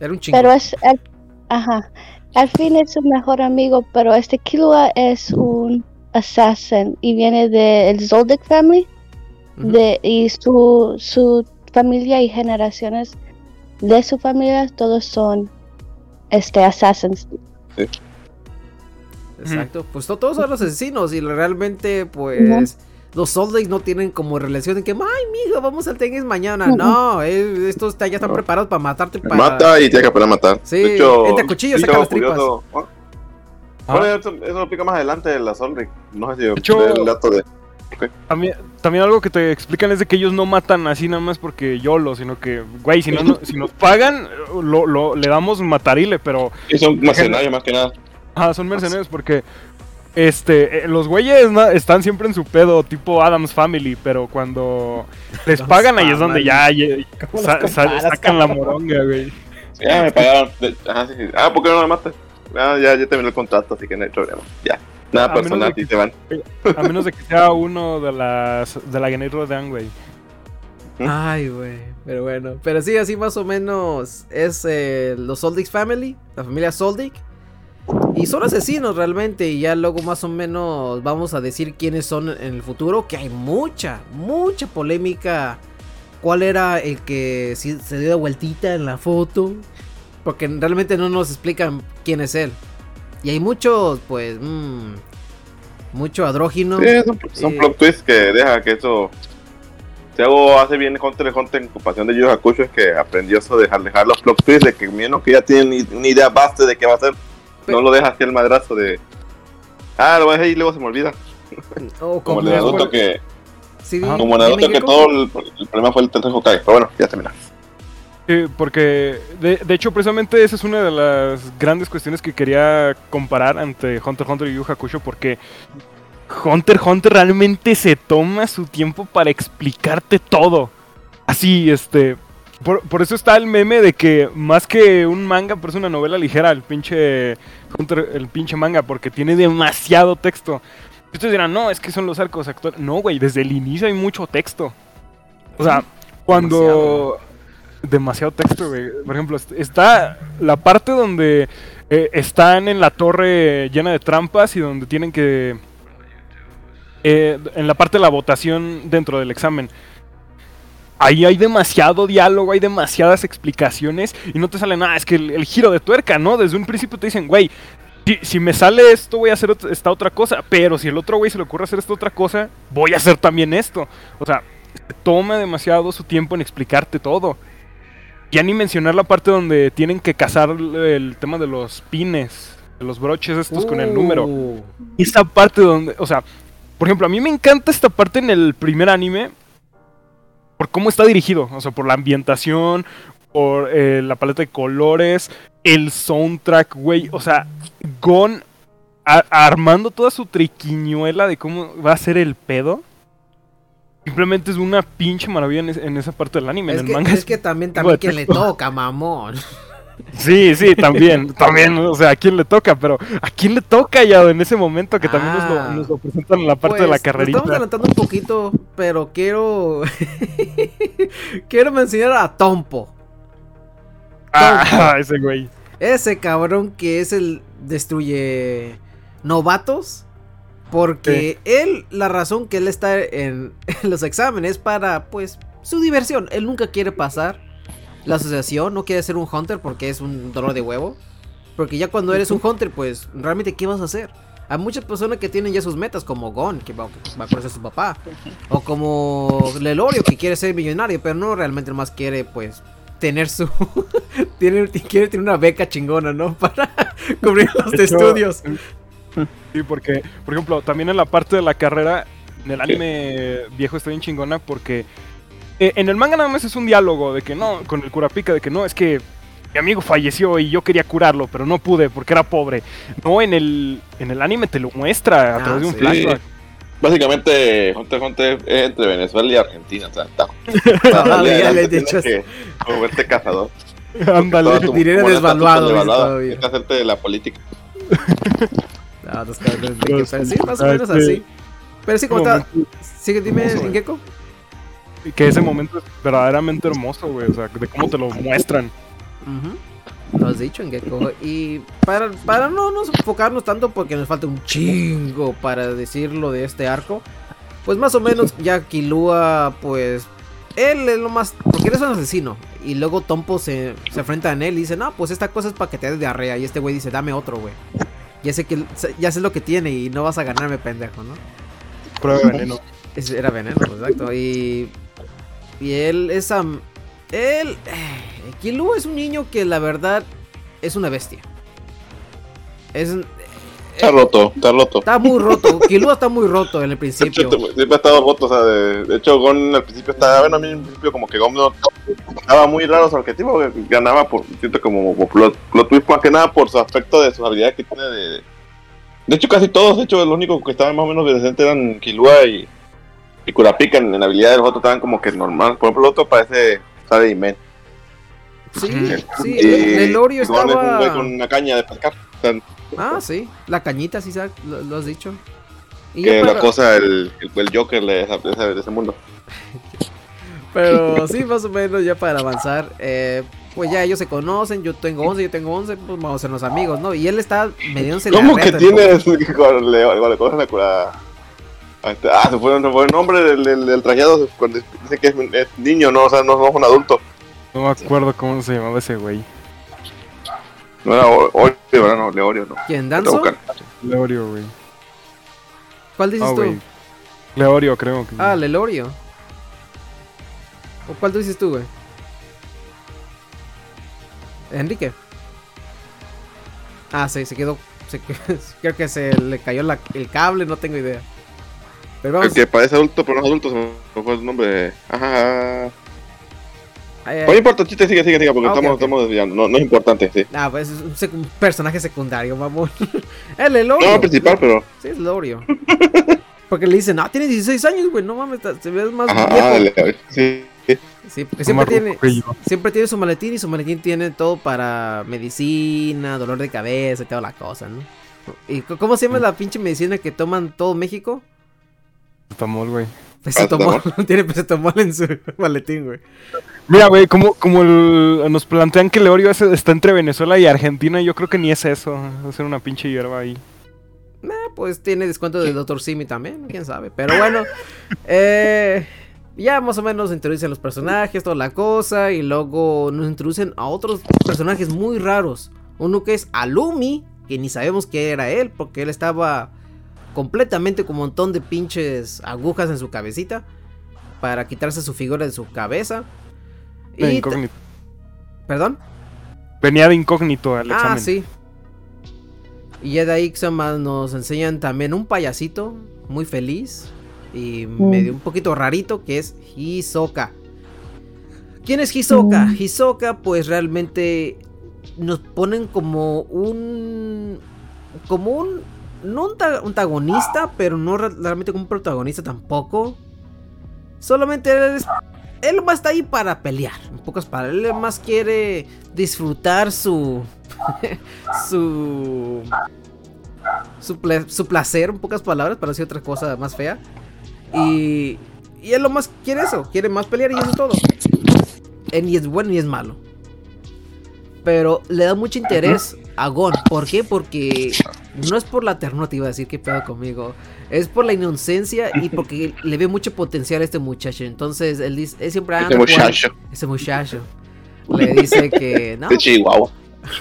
Era un chingo. Pero es, al, ajá, al fin es su mejor amigo, pero este Killua es un assassin y viene del Zoldyck family de, y su, su familia y generaciones de su familia todos son este assassins. Exacto. Pues to- todos son los asesinos y realmente, pues, los Soldates no tienen como relación de que, ay, mijo, vamos al tenis mañana. No, eh, estos está- ya están preparados para matarte. Para... Mata y tiene que aprender a matar. Sí, de hecho, entra cuchillo, sí, saca las tripas. curioso, ¿no? Bueno, eso, eso lo explica más adelante de la Solric. No sé si hecho- el dato de. También, también algo que te explican es de que ellos no matan así nada más porque YOLO, sino que, güey, si, no, no- si nos pagan, lo, lo- le damos matarile, pero Y son mercenarios más que nada. ah, son mercenarios porque este eh, los güeyes están siempre en su pedo, tipo Adams Family, pero cuando les pagan ahí es donde ya ye- ¿Cómo sa- los sa- comparas, sacan la moronga, güey. Ya me pagaron. de- Ajá, sí, sí. Ah, ¿por qué no me matas? Ah, ya, ya terminé el contrato, así que no hay problema. Ya. Nada A personal, y se van. A menos de que sea uno de las de la Guerrero de güey. Ay, güey. Pero bueno. Pero sí, así más o menos es eh, los Soldic Family, la familia Soldic. Y son asesinos realmente. Y ya luego más o menos vamos a decir quiénes son en el futuro. Que hay mucha, mucha polémica. ¿Cuál era el que se dio de vueltita en la foto? Porque realmente no nos explican quién es él. Y hay muchos, pues, mm, mucho andrógino. Sí, son, son Eh. plot twists que deja que eso. Si algo hace bien Hunter x Hunter en comparación de Yu Hakusho es que aprendió eso de dejar, dejar los plot twists de que menos que ya tienen ni- idea base de qué va a No lo deja así el madrazo de. Ah, lo voy a dejar y luego se me olvida. Oh, Como el de Naruto que. Sí, Ajá. Como Naruto que todo el, el problema fue el tercer Hokage. Pero bueno, ya termina. Sí, porque de, de hecho precisamente esa es una de las grandes cuestiones que quería comparar ante Hunter x Hunter y Yu Yu Hakusho porque Hunter x Hunter realmente se toma su tiempo para explicarte todo. Así, este... Por, por eso está el meme de que más que un manga, pero es una novela ligera el pinche el pinche manga, porque tiene demasiado texto. Y Ustedes dirán, no, es que son los arcos actuales. No, güey, desde el inicio hay mucho texto. O sea, cuando demasiado texto, güey. Por ejemplo, est- está la parte donde eh, están en la torre llena de trampas y donde tienen que... eh, en la parte de la votación dentro del examen. Ahí hay demasiado diálogo, hay demasiadas explicaciones y no te sale nada. Es que el, el giro de tuerca, ¿no? Desde un principio te dicen, güey, si, si me sale esto, voy a hacer esta otra cosa. Pero si el otro güey se le ocurre hacer esta otra cosa, voy a hacer también esto. O sea, toma demasiado su tiempo en explicarte todo. Ya ni mencionar la parte donde tienen que cazar el tema de los pines, de los broches estos con el número. Uh, Esa parte donde, o sea, por ejemplo, a mí me encanta esta parte en el primer anime por cómo está dirigido, o sea, por la ambientación, por eh, la paleta de colores, el soundtrack, güey, o sea, Gon armando toda su triquiñuela de cómo va a ser el pedo. Simplemente es una pinche maravilla en, es- en esa parte del anime. Es en el que, manga es es- que también, también que le toca, mamón. Sí, sí, también, también, o sea, a quién le toca, pero a quién le toca ya en ese momento que también nos, Ah. lo, nos lo presentan en la parte de la Pues, carrerita. Estamos adelantando un poquito, pero quiero. quiero mencionar a Tompo. Ah, ese güey. Ese cabrón que es el. Destruye. Novatos. Porque él, la razón que él está en, en los exámenes es para, pues, su diversión. Él nunca quiere pasar la asociación, no quiere ser un hunter porque es un dolor de huevo. Porque ya cuando eres un hunter, pues, realmente, ¿qué vas a hacer? Hay muchas personas que tienen ya sus metas, como Gon, que va, va a conocer a su papá. O como Lelorio, que quiere ser millonario, pero no realmente más quiere, pues, tener su. tiene, quiere tener una beca chingona, ¿no? Para cubrir los De estudios. Sí, porque, por ejemplo, también en la parte de la carrera, en el anime viejo está bien chingona porque eh, en el manga nada más es un diálogo de que no, con el Kurapika, de que no, es que mi amigo falleció y yo quería curarlo, pero no pude porque era pobre. No, en el, en el anime te lo muestra a Ah, través de un sí. flashback. Básicamente, Hunter Hunter es entre Venezuela y Argentina. O sea, está. Ah, volverte cazador. Ándale. Dinero desvaluado, todavía. Hacerte de la política. Ah, cabrones de Pero que- sí, más o ah, menos así. Pero sí, como está. Sigue, dime. Ingeko. Que ese momento es verdaderamente hermoso, güey. O sea, de cómo te lo muestran. Lo has dicho, Ingeko. Y para, para no nos enfocarnos tanto, porque nos falta un chingo para decirlo de este arco. Pues más o menos, ya Kilua, pues. Él es lo más. Porque él es un asesino. Y luego Tompo se, se enfrenta en él y dice: No, pues esta cosa es para que te des diarrea. Y este güey dice: Dame otro, güey. Ya sé que ya sé lo que tiene y no vas a ganarme, pendejo, ¿no? Prueba veneno. Era veneno, exacto. Y. Y él es. am- él. eh, Killua es un niño que la verdad es una bestia. Es. un- Está roto, está roto. Está muy roto. Killua está muy roto en el principio. siempre ha estado roto, o sea, de, de hecho Gon al principio estaba, bueno, a mí al principio como que Gon no estaba muy raro su arquetipo, que ganaba por, siento como por plot, plot twist más que nada por su aspecto de sus habilidades que tiene de... De hecho casi todos, de hecho los únicos que estaban más o menos decentes eran Killua y, y Kurapika en, en habilidades, los otros estaban como que normal, por ejemplo el otro parece Sade y Men. Sí, sí. Y Lelorio Gon es un güey estaba. con una caña de pescar, o sea, Ah, sí. La cañita, sí, lo, lo has dicho. Y que ya la para- cosa, el, el, el Joker de, ese- mundo. Pero sí, más o menos ya para avanzar. eh, pues ya ellos se conocen, yo tengo 11, yo tengo 11, pues vamos a sernos amigos, ¿no? Y él está mediándose la ¿Cómo que tienes con con- con la cura? Ah, se fue, se fue el nombre del, del, del trajeado. Cuando dice que es, es niño, no, o sea, no, no es un adulto. No me acuerdo cómo se llamaba ese güey. No era Oreo, ¿verdad? no, Leorio, no. ¿Quién, Danzo? Leorio, güey. ¿Cuál dices Ah, tú? Leorio, creo que. Ah, Lelorio. ¿O cuál tú dices tú, güey? Enrique. Ah, sí, se quedó. se creo que se le cayó la- el cable, no tengo idea. Pero El vamos. que parece adulto, pero no es adulto, se me fue el nombre. Ajá. ay, ay. No importa, chiste, sigue, sigue, sigue, porque Ah, estamos, estamos desviando. No, no es importante, sí. Ah, pues es un, sec- un personaje secundario, mamón. el Lelorio. No, el principal, pero. Sí, es Lelorio. Porque le dicen, ah, tiene 16 años, güey, no mames, se ve más Ajá, viejo. Leorio, sí. Sí, porque siempre tiene, siempre tiene su maletín y su maletín tiene todo para medicina, dolor de cabeza y toda la cosa, ¿no? ¿Y cómo se llama la pinche medicina que toman todo México? Tamol, güey. Pesetomol. tiene pesetomol en su maletín, güey. Mira, güey, como, como el- nos plantean que Leorio es- está entre Venezuela y Argentina, yo creo que ni es eso. Va a ser una pinche hierba ahí. Eh, pues tiene descuento del Dr. Simi también, quién sabe. Pero bueno, eh, ya más o menos introducen los personajes, toda la cosa. Y luego nos introducen a otros personajes muy raros. Uno que es Alumi, que ni sabemos que era él, porque él estaba completamente con un montón de pinches agujas en su cabecita. Para quitarse su figura de su cabeza. De Y incógnito. ¿Perdón? Venía de incógnito al Ah, examen. sí. Y ya de ahí nos enseñan también un payasito muy feliz y medio un poquito rarito que es Hisoka. ¿Quién es Hisoka? Mm. Hisoka pues realmente nos ponen como un como un no un ta- antagonista, pero no re- realmente como un protagonista tampoco. Solamente él es él más está ahí para pelear. En pocas palabras, él más quiere disfrutar su su su, su placer, en pocas palabras, para decir otra cosa más fea. Y, y él lo más quiere eso, quiere más pelear y eso es todo. Él ni es bueno ni es malo. Pero le da mucho interés a Gon. ¿Por qué? Porque no es por la ternura, te iba a decir que pedo conmigo. Es por la inocencia y porque le ve mucho potencial a este muchacho. Entonces él, dice, él siempre anda Ese por- muchacho. ese muchacho. Le dice que no, De Chihuahua.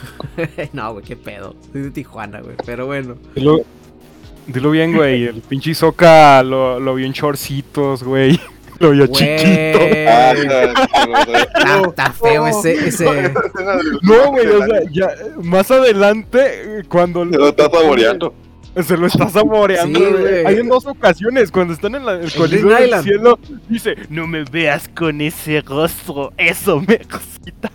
no, güey, qué pedo. Soy de Tijuana, güey. Pero bueno. Dilo, dilo bien, güey. El pinche Isoca lo, lo vio en shortcitos, güey. Lo vio chiquito. Está, está feo ese, ese. No, güey, o sea, ya más adelante, cuando Se lo está saboreando. Se lo está saboreando, Sí, güey. Hay en dos ocasiones, cuando están en la, el coliseo del Island. cielo, dice, no me veas con ese rostro, eso me excita.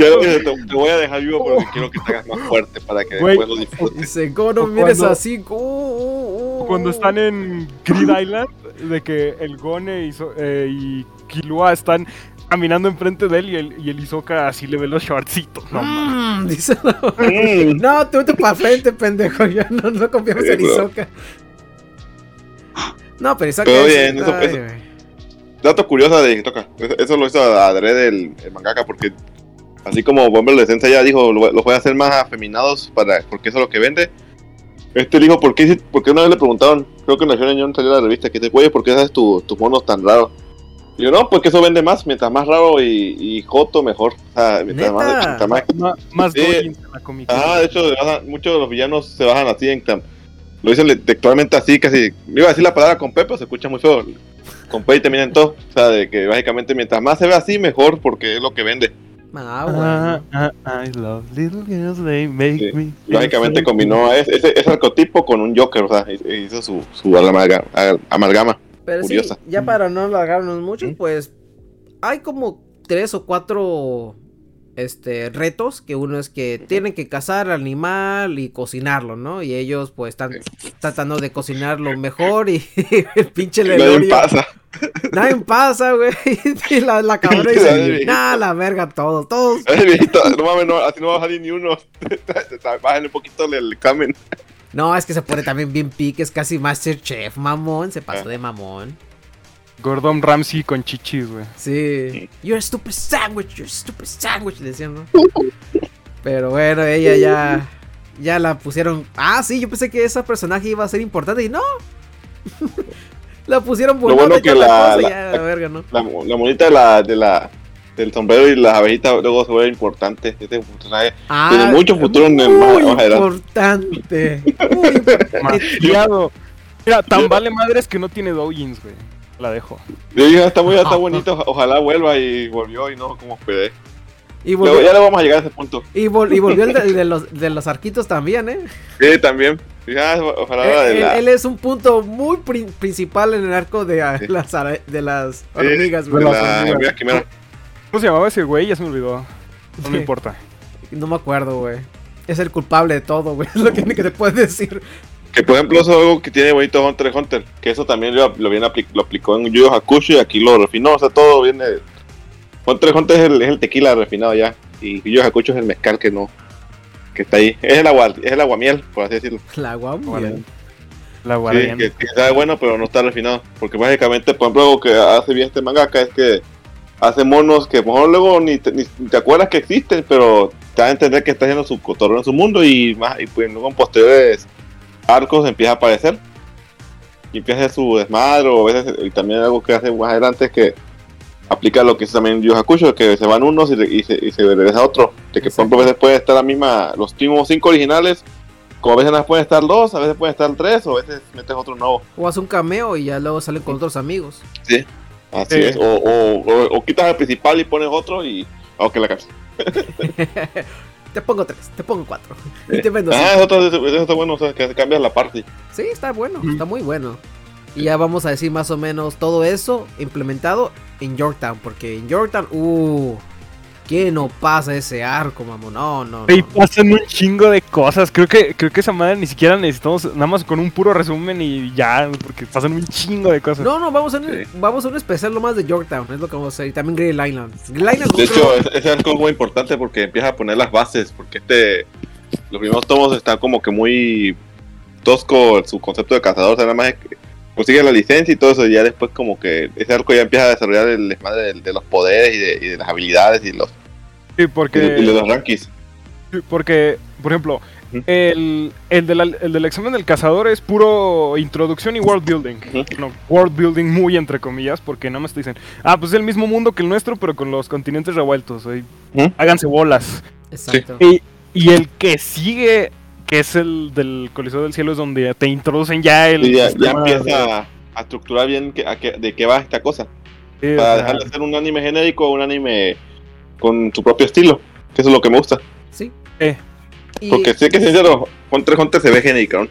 Ya lo dije, te, te voy a dejar vivo porque quiero que te hagas más fuerte para que Güey. después lo disfrutes. Dice, ¿cómo no mires cuando- así? Uh, uh, uh, Cuando están en Grid Island, de que el Gone y, So- eh, y Killua están caminando enfrente de él y el, y el Isoka así le ve los shortcitos. No. Mm, dice, no. Mm. No, tú vete para frente, pendejo. Ya no, no confiamos Sí, en. Isoka. No, pero Isoka Pero es- bien, eso- ay, eso- güey. Dato curioso de Toca. Eso lo hizo adrede el, el mangaka porque así como Bomber de Sensei ya dijo, lo, lo voy a hacer más afeminados para, porque eso es lo que vende. Este dijo, ¿por qué, porque una vez le preguntaron, creo que en la Shonen salió la revista, que dice, oye, ¿por qué haces tu- tus monos tan raros? Y yo, no, porque eso vende más, mientras más raro y, y joto, mejor. O sea, mientras más, ¿Neta? mientras más más Sí. goblins en la comic. Ah, de hecho, muchos de los villanos se bajan así en cam- Lo dicen textualmente así, casi. Iba a decir la palabra con P, pero se escucha muy feo. Con P y termina en todo. O sea, de que básicamente mientras más se ve así, mejor, porque es lo que vende. Ah, Ah, bueno. ah, I love little girls, they make Sí. me. Lógicamente combinó ese, ese, ese arquetipo con un Joker, o sea, hizo su, su amalgama. amalgama. Pero curiosa. sí, ya para no alargarnos mucho, pues hay como tres o cuatro este retos que uno es que tienen que cazar al animal y cocinarlo, ¿no? Y ellos pues están tratando de cocinarlo mejor y el pinche Nadie pasa. nadie pasa, güey. Y la, la cabrona dice, nah, la verga todos, todos. Viejito, no mames, no, así no va a salir ni uno. Bájale un poquito el camen. No, es que se pone también bien pique, es casi Masterchef, mamón, se pasó Ah. de mamón. Gordon Ramsay con chichis, güey. Sí. You're a stupid sandwich, you're a stupid sandwich, le decían, ¿no? Pero bueno, ella ya. Ya la pusieron. Ah, sí, yo pensé que ese personaje iba a ser importante y no. la pusieron Lo bueno que la- la- ya, la verga, ¿no? La, la monita de la, de la, del sombrero y las abejitas luego se vuelve importante. Este personaje Ah, tiene mucho futuro en el más, importante. Muy importante. Demasiado. Mira, tan vale madres que no tiene doujins, güey. La dejo. Dije, está muy está bonito, ojalá vuelva y volvió y no como esperé. Y Luego, volvió, ya le vamos a llegar a ese punto. y vol- y volvió el de, los, de los arquitos también, ¿eh? Sí, también. Ya, ojalá de él, la... él es un punto muy pri- principal en el arco de, ah, Sí. las, de las Sí, hormigas, las la quimera. ¿Cómo se llamaba ese güey? Ya se me olvidó. No me Sí. importa. No me acuerdo, güey. Es el culpable de todo, güey. Es lo que, que te puedes decir. Que por ejemplo eso es algo que tiene bonito Hunter x Hunter. Que eso también lo, lo, viene apli- lo aplicó en Yu Yu Hakusho y aquí lo refinó. O sea, todo viene... Hunter x Hunter es el, es el tequila refinado ya. Y Yu Yu Hakusho es el mezcal que no... Que está ahí. Es el agua, es el aguamiel, por así decirlo. La bien. La Sí, guardián. que, que sabe bueno, pero no está refinado. Porque básicamente, por ejemplo, algo que hace bien este mangaka es que hace monos que ejemplo, luego ni te, ni te acuerdas que existen, pero te da a entender que está haciendo su cotorreo en su mundo y más y pues luego en posteriores arcos empieza a aparecer. Y empieza a hacer su desmadre, o a veces, y también algo que hace más adelante es que aplica lo que hizo también Yu Hakusho, que se van unos y, y se, y se regresa otro. De que por ejemplo a veces puede estar la misma, los mismos cinco originales, como a veces pueden estar dos, a veces pueden estar tres, o a veces metes otro nuevo. O hace un cameo y ya luego salen con otros amigos. Así Sí. es, o, o, o, o quitas el principal y pones otro y. Aunque la canción. te pongo tres, te pongo cuatro. Y te vendo Ah, cinco. eso está, eso está bueno, o sea, que cambias la parte. Sí, está bueno, está muy bueno. Y ya vamos a decir más o menos todo eso implementado en Yorktown. Porque en Yorktown, uh, ¿qué no pasa ese arco, mamón? No, no, no. pasan un chingo de cosas. Creo que, creo que esa madre ni siquiera necesitamos nada más con un puro resumen y ya, porque pasan un chingo de cosas. No, no, vamos a, un, Sí. vamos a un especial nomás de Yorktown, es lo que vamos a hacer. Y también Green Island. Green Island De hecho, ese- ese arco es muy importante porque empieza a poner las bases. Porque este. Los primeros tomos están como que muy tosco su concepto de cazador. O sea, nada más es que consigue la licencia y todo eso. Y ya después, como que ese arco ya empieza a desarrollar el desmadre de, de los poderes y de, y de las habilidades y, los, Sí, y porque, de, y de los rankings. porque, por ejemplo, el, el, de la- el del examen del cazador es puro introducción y world building. No, world building muy entre comillas, porque nada más te dicen, ah, pues es el mismo mundo que el nuestro, pero con los continentes revueltos. Ujú. Háganse bolas. Exacto. Y, y el que sigue, que es el del Coliseo del Cielo, es donde te introducen ya el. Y ya, ya de- empieza a, a estructurar bien que- a qué- de qué va esta cosa. sí, o Para sea, dejar de ser un anime genérico a un anime con su propio estilo. Que eso es lo que me gusta. Sí. Eh. Porque sé que sincero, Hunter x Hunter se ve genérico. ¿no?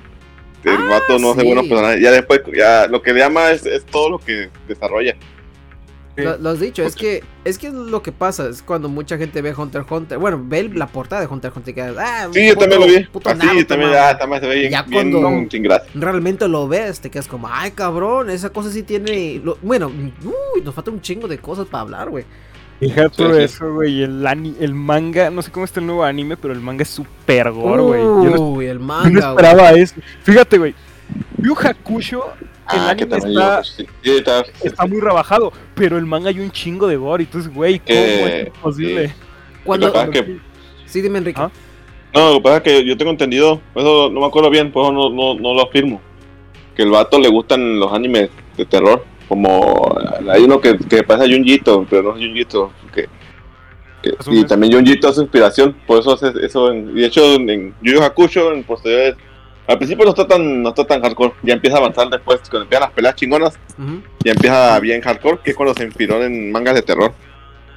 El Ah, vato no hace sí. buenos personajes. Ya después, ya lo que le llama es, es todo lo que desarrolla. sí. Lo, lo has dicho, es que es que lo que pasa es cuando mucha gente ve Hunter x Hunter. Bueno, ve la portada de Hunter x Hunter y queda, ah, Sí, yo puto- también lo vi. puto Así Naruto, también, ya, también se ve bien, Ya bien cuando- sin gracia. Realmente lo ves, te quedas como, ay cabrón, esa cosa sí tiene. lo- Bueno, uy, nos falta un chingo de cosas para hablar, güey. Deja todo Sí, eso, güey. El, el manga, no sé cómo está el nuevo anime, pero el manga es super gore, güey. No, Uy, el yo no manga, esperaba eso. Fíjate, güey. Yu Hakusho, el Ah, que anime también está, yo, sí. Sí, está- está muy rebajado, pero el manga hay un chingo de gore. Entonces, güey, ¿cómo es posible? Cuando... Lo que pasa es que- Sí, dime, Enrique. Ah. No, lo que pasa es que yo tengo entendido, eso no me acuerdo bien, por eso no, no, no lo afirmo. Que el vato le gustan los animes de terror. Como hay uno que, que pasa Junjito, pero no es Junjito. Que, que- ¿Es un y también Junjito su inspiración, por eso hace eso. En, y de hecho, en, en Yu Hakusho, en posteriores. Al principio no está tan, no está tan hardcore, ya empieza a avanzar después, cuando empiezan las peleas chingonas, Ujú. ya empieza bien hardcore, que es cuando se inspiró en mangas de terror.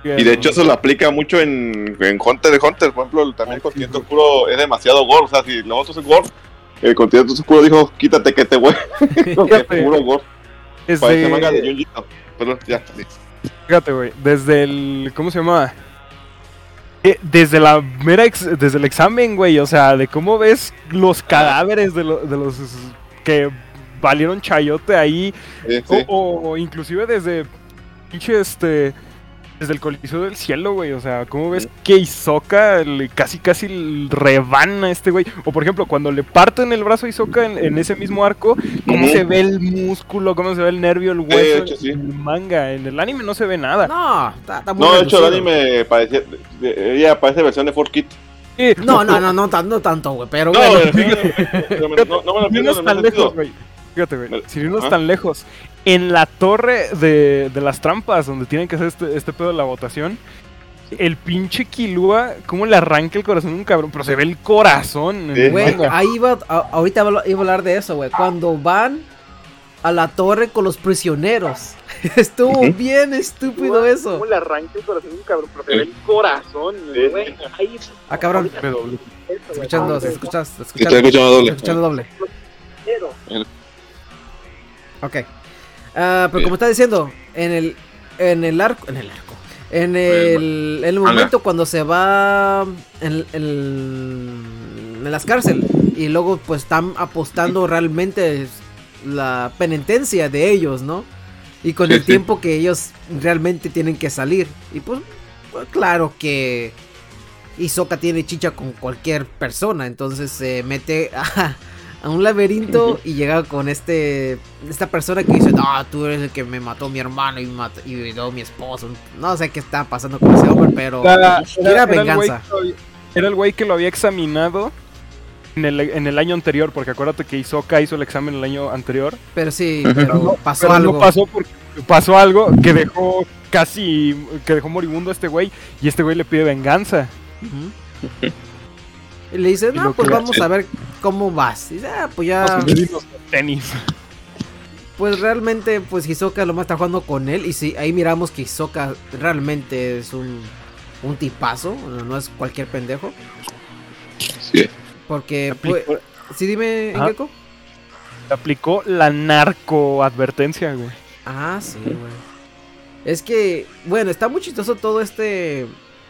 Y de hecho eso lo aplica mucho en, en Hunter x Hunter, por ejemplo, también el continente oscuro es demasiado gore, o sea, si nosotros es gore, el continente oscuro dijo, quítate que te voy, porque es puro gore. Parece manga de Desde, Junji Ito. Perdón, ya, sí. fíjate, güey, desde el, ¿cómo se llama? Eh, Desde la mera, ex- desde el examen, güey, o sea, de cómo ves los cadáveres de, lo- de los que valieron chayote ahí, Sí, O, sí. o- o inclusive desde pinche este desde el coliseo del cielo, güey, o sea, ¿cómo ves que Hisoka le- casi casi rebana a este güey? O por ejemplo, cuando le parten el brazo a Hisoka en, en ese mismo arco, cómo se ve el músculo, cómo se ve el nervio, el hueso, de hecho, sí. en el manga, en el anime no se ve nada. No, está, está muy No, de hecho el anime de- ella parece versión de 4Kid. Sí, No, no, no, no, no tanto, güey, pero No, bueno. me refiero- no, no, no güey. Fíjate, güey. Vale. Sin irnos Ajá. tan lejos. En la torre de, de las trampas, donde tienen que hacer este, este pedo de la votación, el pinche Kilua, ¿cómo le arranca el corazón a un cabrón? Pero se ve el corazón. Sí. Güey, ahí iba, a- ahorita iba a hablar de eso, güey. Cuando van a la torre con los prisioneros. Estuvo bien estúpido eso. le arranca el corazón a un cabrón? Pero se ve el corazón, güey. Ah, cabrón. Me doble. Escuchando, se escucha, se Sí, escucha, estoy escuchando doble. escuchando doble. El- Ok. Ah, pero como está diciendo, en el, en el arco, en el arco, en el, en el manga. momento cuando se va en, en, en las cárceles y luego pues están apostando realmente la penitencia de ellos, ¿no? Y con Sí, el sí. tiempo que ellos realmente tienen que salir. Y pues, pues, claro que Hisoka tiene chicha con cualquier persona, entonces se mete a, a un laberinto y llega con este esta persona que dice, no, tú eres el que me mató mi hermano y, mató, y violó mi esposo. No sé qué está pasando con ese hombre, pero Era, venganza. Era el güey que lo había examinado en el, en el año anterior, porque acuérdate que Hisoka hizo el examen el año anterior. Pero sí, pero pasó pero algo. no pasó porque pasó algo que dejó casi que dejó moribundo a este güey y este güey le pide venganza. Y le dice, Y no, pues vamos a ver cómo vas. Y dice, ah, pues ya. Tenis. Pues realmente, pues Hisoka lo más está jugando con él. Y sí, ahí miramos que Hisoka realmente es un, un tipazo. no- No es cualquier pendejo. Sí. Porque, pues, sí, dime. Engeko. Aplicó la narco advertencia, güey. Ah, sí, güey. Es que, bueno, está muy chistoso todo este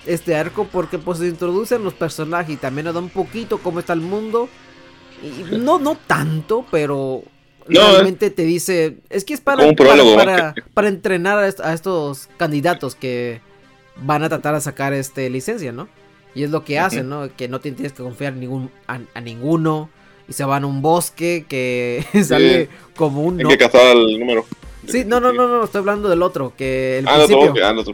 este arco porque pues se introducen los personajes y también nos da un poquito cómo está el mundo. Y no no tanto, pero No, realmente te dice, es que es para para, para, entrenar a, est- a estos candidatos que van a tratar de sacar este licencia, ¿no? Y es lo que hacen, ¿no? Que no te tienes que confiar ningún, a, a ninguno. Y se van a un bosque que sale como un... Hay no- que cazar al número. Sí, no, no, no, no, estoy hablando del otro, que el Ah, principio, que. Ah, no,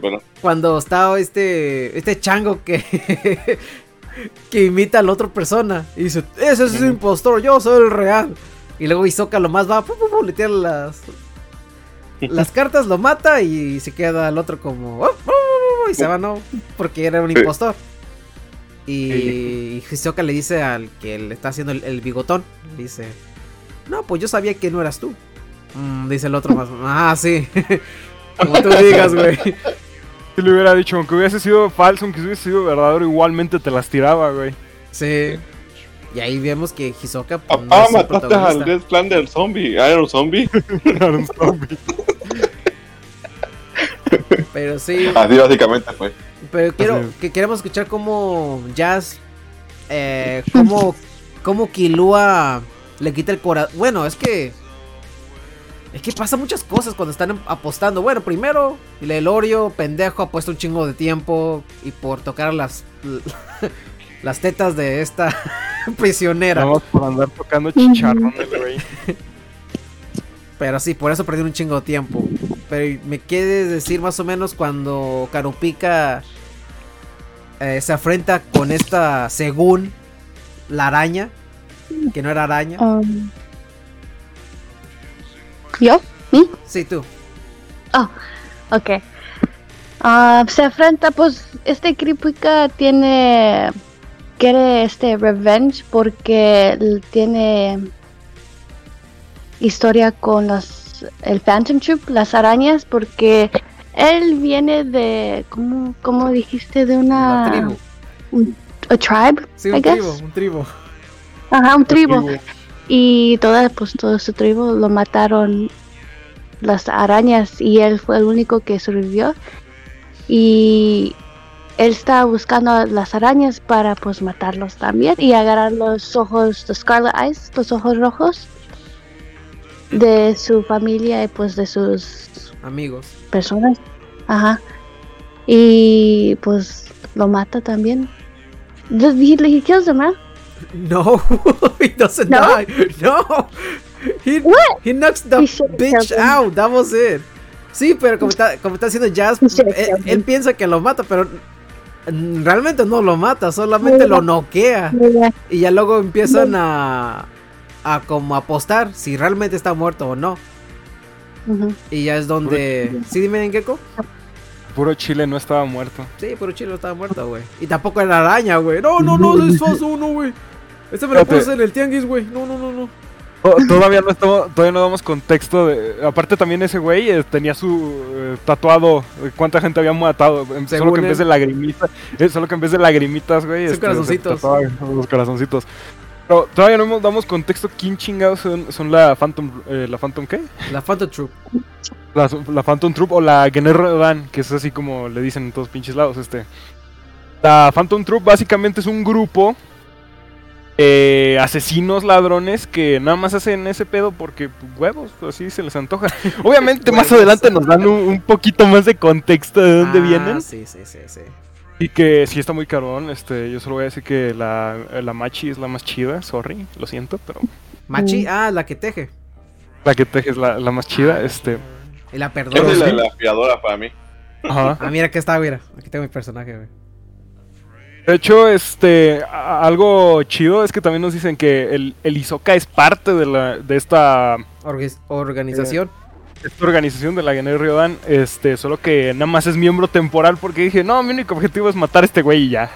cuando está este, este chango que, que imita a la otra persona y dice, ese es un impostor, yo soy el real. Y luego Hisoka lo más va, pu, pu, pu, le tira las, las cartas, lo mata y se queda el otro como, "Oh, oh, oh", y se va, ¿no? Porque era un impostor. Y Hisoka le dice al que le está haciendo el, el bigotón, le dice, no, pues yo sabía que no eras tú. Mm, dice el otro más, ah, sí. Como tú digas, güey. Si le hubiera dicho, aunque hubiese sido falso, aunque hubiese sido verdadero, igualmente te las tiraba, güey. Sí. Y ahí vemos que Hisoka pues, no Papá, es el mataste al. Death Plan del zombie. Iron Zombie. Zombie. Pero sí, Así básicamente fue. pero quiero que queremos escuchar cómo Jazz eh, cómo cómo Kilua le quita el corazón. Bueno, es que es que pasa muchas cosas cuando están apostando. Bueno, primero el Elorio, pendejo, ha puesto un chingo de tiempo y por tocar las las tetas de esta prisionera. Más por andar tocando chicharrón el güey. Pero sí, por eso perdí un chingo de tiempo. Pero me quieres decir más o menos cuando Karupika eh, se afrenta con esta, según la araña, que no era araña. Um, ¿Yo? Sí, tú. Ok. Ah, se enfrenta, pues, este Kripika tiene. Quiere este revenge porque él tiene historia con las. El Phantom Troop, las arañas, porque él viene de, ¿cómo, cómo dijiste? De una... La tribu. A tribe, Sí, I un guess. tribu, un tribu. Ajá, un tribu. Y toda, pues todo su tribu lo mataron las arañas y él fue el único que sobrevivió. Y él estaba buscando a las arañas para pues matarlos también y agarrar los ojos, los Scarlet Eyes, los ojos rojos de su familia y pues de sus Amigos. personas. Ajá. Y pues lo mata también. He, he kills them, right? No, he doesn't No? die. No. He, What? he knocks the He bitch out. That was it. Sí, pero como está, como está haciendo Jazz, él, piensa que lo mata, pero realmente no lo mata, solamente lo noquea. Y ya luego empiezan a, a como apostar si realmente está muerto o no. Y ya es donde... ¿Sí dime en Gecko? Puro Chile no estaba muerto. Sí, pero Chilo estaba muerto, güey. Y tampoco era araña, güey. No, no, no, es falso, no, güey. Este me lo puse en el tianguis, güey. No, no, no, no. Oh, todavía no estamos, todavía no damos contexto de. Aparte también ese güey eh, tenía su eh, tatuado de cuánta gente había matado. Solo que en vez de lagrimitas, eh, solo que en vez de lagrimitas, güey, este, corazoncitos. tatuaba los corazoncitos. Pero todavía no nos damos contexto quién chingados son, son la Phantom, eh, la Phantom qué? La Phantom Troop. La, la Phantom Troop o la Guerrero Dan, que es así como le dicen en todos pinches lados, este. La Phantom Troop básicamente es un grupo eh, asesinos ladrones que nada más hacen ese pedo porque pues, huevos, así se les antoja. Obviamente más adelante nos dan un, un poquito más de contexto de dónde Ah, vienen Sí, sí, sí, sí. Y que sí está muy carón. Este, yo solo voy a decir que la, la Machi es la más chida, sorry, lo siento, pero Machi, Mm. ah, la que teje. la que teje es la, la más chida, este. Y la Esa perdona. es la, la aspiradora para mí. Ajá. Ah, mira, aquí está, mira. Aquí tengo mi personaje, güey. De hecho, este, algo chido es que también nos dicen que el, el Isoka es parte de, la, de esta, Orga- organización. Esta organización de la Guerrero Ryodan, este, solo que nada más es miembro temporal porque dije, no, mi único objetivo es matar a este güey y ya.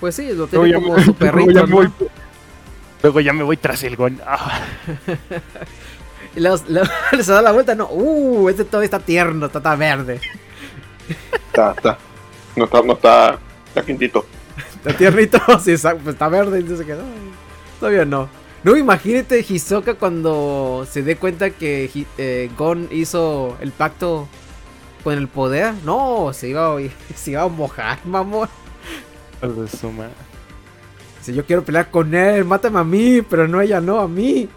Pues sí, lo Luego tiene ya, como me- su luego ya voy, luego ya me voy tras el gon. Ah, Y luego, luego se da la vuelta, no. Uh, este todavía está tierno, está, está verde. Está, está. No está, no está. Está quintito. Está tiernito, sí, exacto, pues está verde. Entonces que no, todavía no. No, imagínate Hisoka cuando se dé cuenta que eh, Gon hizo el pacto con el poder. No, se iba, a- se iba a mojar, mamón. Si yo quiero pelear con él, mátame a mí, pero no ella, no a mí.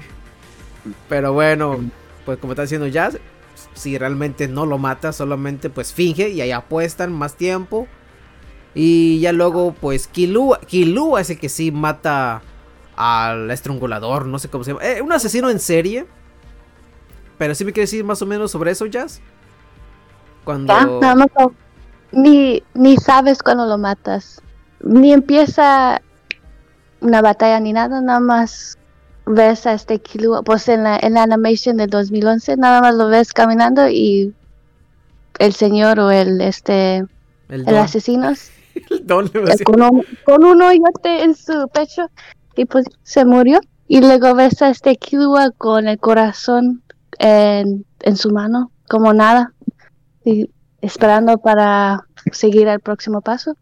Pero bueno, pues como está diciendo Jazz, si realmente no lo mata, solamente pues finge y ahí apuestan más tiempo. Y ya luego pues Killua, Killua es el que sí mata al estrangulador, no sé cómo se llama. Eh, un asesino en serie. Pero sí me quieres decir más o menos sobre eso, Jazz. Cuando... Ya, nada más no- ni, ni sabes cuando lo matas. Ni empieza una batalla ni nada, nada más ves a este Killua, pues en la, en la animation del 2011, nada más lo ves caminando y el señor o el este el el asesino el don con, un, con un hoyote en su pecho y pues se murió. Y luego ves a este Killua con el corazón en, en su mano, como nada, y esperando para seguir al próximo paso.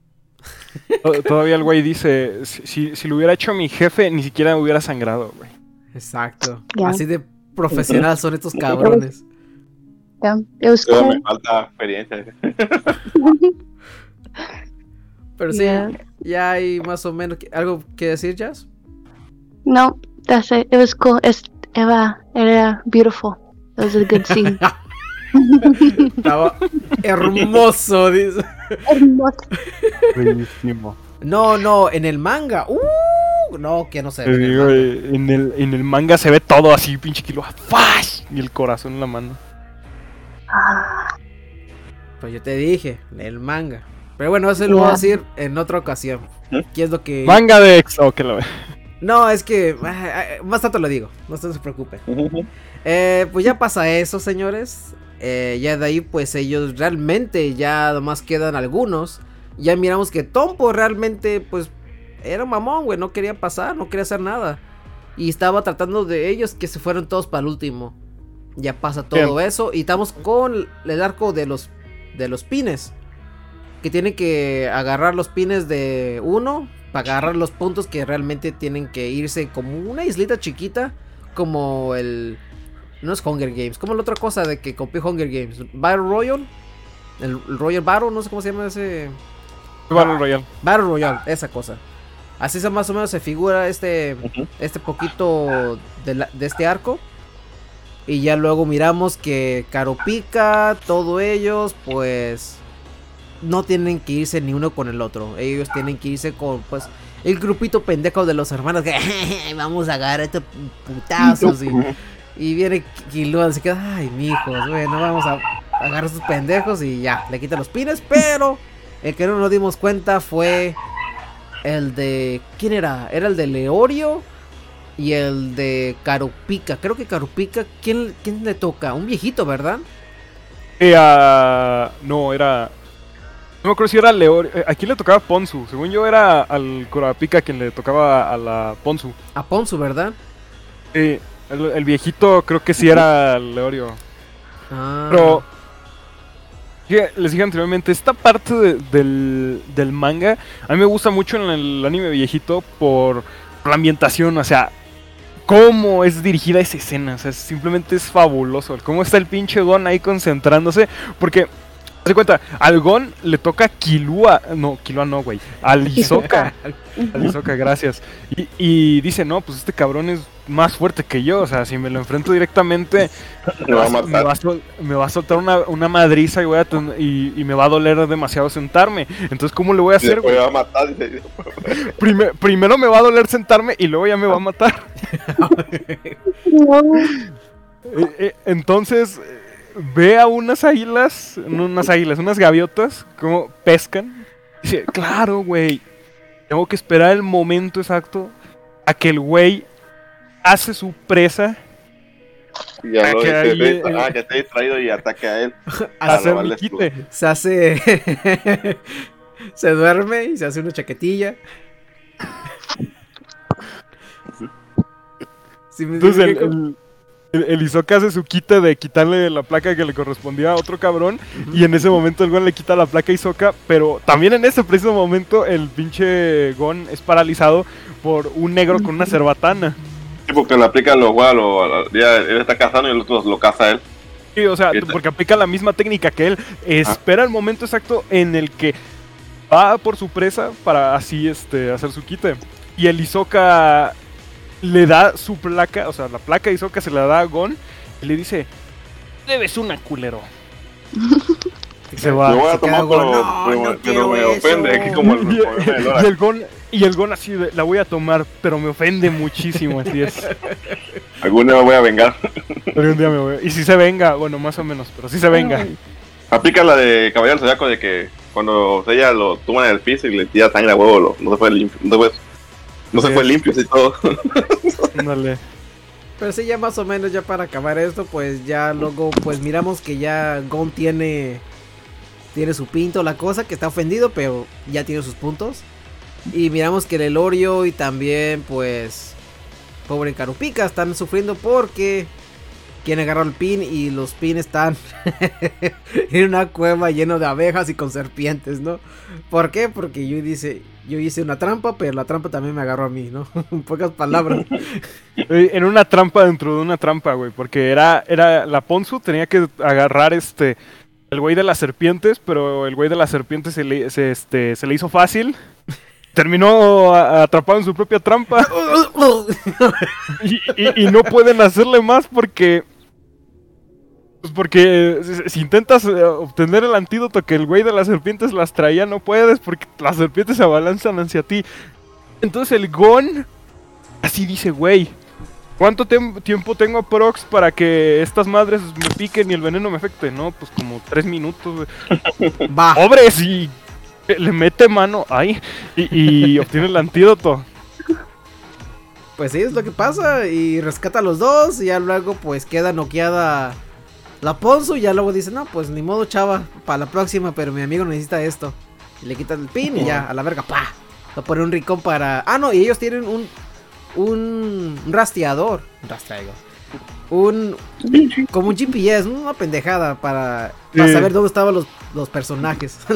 To- Todavía el güey dice, si, si, si lo hubiera hecho mi jefe, ni siquiera hubiera sangrado, güey. Exacto. Así de profesional son estos cabrones. Yeah, me falta experiencia. Pero sí, Yeah. ya hay más o menos algo que decir, Jazz. No, that's it. It was cool. Es, era, era beautiful. It was a good scene. Estaba hermoso, dice. Hermoso. Buenísimo. No, no, en el manga. Uh, no, que no se ve. en digo, eh, en el, en el manga se ve todo así, pinche kilo. ¡Fash! Y el corazón en la mano. Ah, Pues yo te dije, el manga. Pero bueno, eso lo voy a decir en otra ocasión. ¿Mm? ¿Qué es lo que.? Manga de ex. Oh, que lo ve. No, es que. ah, ah, Más tanto lo digo. No se preocupen. Eh, pues ya pasa eso, señores. Eh, ya de ahí, pues ellos realmente ya nomás quedan algunos. Ya miramos que Tompo realmente, pues, era un mamón, güey. No quería pasar, no quería hacer nada. Y estaba tratando de ellos que se fueron todos para el último. Ya pasa todo eso. Y estamos con el arco de los, de los pines. Que tienen que agarrar los pines de uno. Para agarrar los puntos que realmente tienen que irse como una islita chiquita. Como el... No es Hunger Games. Como la otra cosa de que copió Hunger Games. Battle Royale. El, el Royal Battle. No sé cómo se llama ese... Battle Royale. Battle Royale, esa cosa. Así se más o menos se figura este, este poquito de, la- de este arco. Y ya luego miramos que Caropica, todos ellos, pues no tienen que irse ni uno con el otro. Ellos tienen que irse con, pues, el grupito pendejo de los hermanos que vamos a agarrar estos putazos. Y, y viene Kilua, se queda, ay, mijos, bueno, vamos a agarrar a esos pendejos y ya, le quita los pines, pero el que no nos dimos cuenta fue el de. ¿Quién era? Era el de Leorio y el de Carupica. Creo que Carupica, ¿quién, quién le toca? Un viejito, ¿verdad? Eh, ah, no, era. No me acuerdo si era Leor. eh, ¿A quién le tocaba Ponzu? Según yo era al Corapica quien le tocaba a la Ponzu. A Ponzu, ¿verdad? Eh, el, el viejito creo que sí era Leorio. Ah, Pero. les dije anteriormente, esta parte de- del, del manga a mí me gusta mucho en el anime viejito por la ambientación, o sea, cómo es dirigida esa escena, o sea, simplemente es fabuloso. Cómo está el pinche Gon ahí concentrándose, porque, haz de cuenta, al Gon le toca Kilua, no, Kilua no, güey, al Hisoka. Al Hisoka, gracias. Y, y dice, no, pues este cabrón es más fuerte que yo, o sea, si me lo enfrento directamente, Me va a me matar. va a, sol- me va a soltar una, una madriza y, voy a ten- y, y me va a doler demasiado sentarme. Entonces, ¿cómo le voy a hacer, güey? me va a matar. dice, Prime- primero me va a doler sentarme y luego ya me va a matar. Eh, eh, entonces, ve a unas águilas, no unas águilas, unas gaviotas, como pescan. Dice, claro, güey, tengo que esperar el momento exacto a que el güey hace su presa Y ya lo que dice, ahí, eh, ah, que esté distraído y ataque a él. quite. se hace. se duerme y se hace una chaquetilla. Sí, me- Entonces el, el, el Hisoka hace su quita de quitarle la placa que le correspondía a otro cabrón. Y en ese momento el Gon le quita la placa a Hisoka. Pero también en ese preciso momento el pinche Gon es paralizado por un negro con una cerbatana. Sí, porque le aplica los guau, lo, ya él está cazando y el otro lo caza a él. Sí, o sea, ¿Qué tal? porque aplica la misma técnica que él. Espera el momento exacto en el que va por su presa para así este, hacer su quite. Y el Hisoka le da su placa, o sea, la placa de Hisoka se la da a Gon y le dice: Debes una culero. Y se va. Lo voy a se tomar, queda pero, como, "No, pero- no pero quiero me eso". ofende. Aquí como el, y, el y Dora. el Gon, y el Gon así de, la voy a tomar, pero me ofende muchísimo, así es. Algún día me voy a vengar. Algún día me voy. Y si se venga, bueno, más o menos, pero si se venga. Aplica la de Caballero Zodiaco de que cuando ella lo tumba en el piso y le tira sangre a huevo, lo- no se fue limpio. No, se no se fue limpio, así todo. Ándale. Pero sí, ya más o menos, ya para acabar esto, pues ya luego, pues miramos que ya Gon tiene. Tiene su pinto, la cosa, que está ofendido, pero ya tiene sus puntos. Y miramos que el Elorio y también, pues. Pobre Carupica están sufriendo porque. Quieren agarrar el pin y los pins están en una cueva lleno de abejas y con serpientes, ¿no? ¿Por qué? Porque yo dice, yo hice una trampa, pero la trampa también me agarró a mí, ¿no? en pocas palabras. En una trampa dentro de una trampa, güey. Porque era, era. La Ponzu tenía que agarrar este. El güey de las serpientes, pero el güey de las serpientes se le, se, este, se le hizo fácil. Terminó atrapado en su propia trampa. Y, y- y no pueden hacerle más porque. Pues porque si- si intentas eh, obtener el antídoto que el güey de las serpientes las traía, no puedes porque las serpientes se abalanzan hacia ti. Entonces el Gon así dice, güey, ¿cuánto tiempo tengo prox para que estas madres me piquen y el veneno me afecte? No, pues como tres minutos. Va. ¡Pobres! Y le mete mano ahí y, y obtiene el antídoto. Pues sí, es lo que pasa. Y rescata a los dos. Y ya luego, pues queda noqueada la Ponzo. Y ya luego dice: No, pues ni modo, chava. Para la próxima, pero mi amigo necesita esto. Y le quita el pin y ya, a la verga, pa. Lo pone un rincón para. Ah, no, y ellos tienen un. Un, un rastreador. Un rastreador. un como un GPS, una pendejada para, para Sí. saber dónde estaban los, los personajes.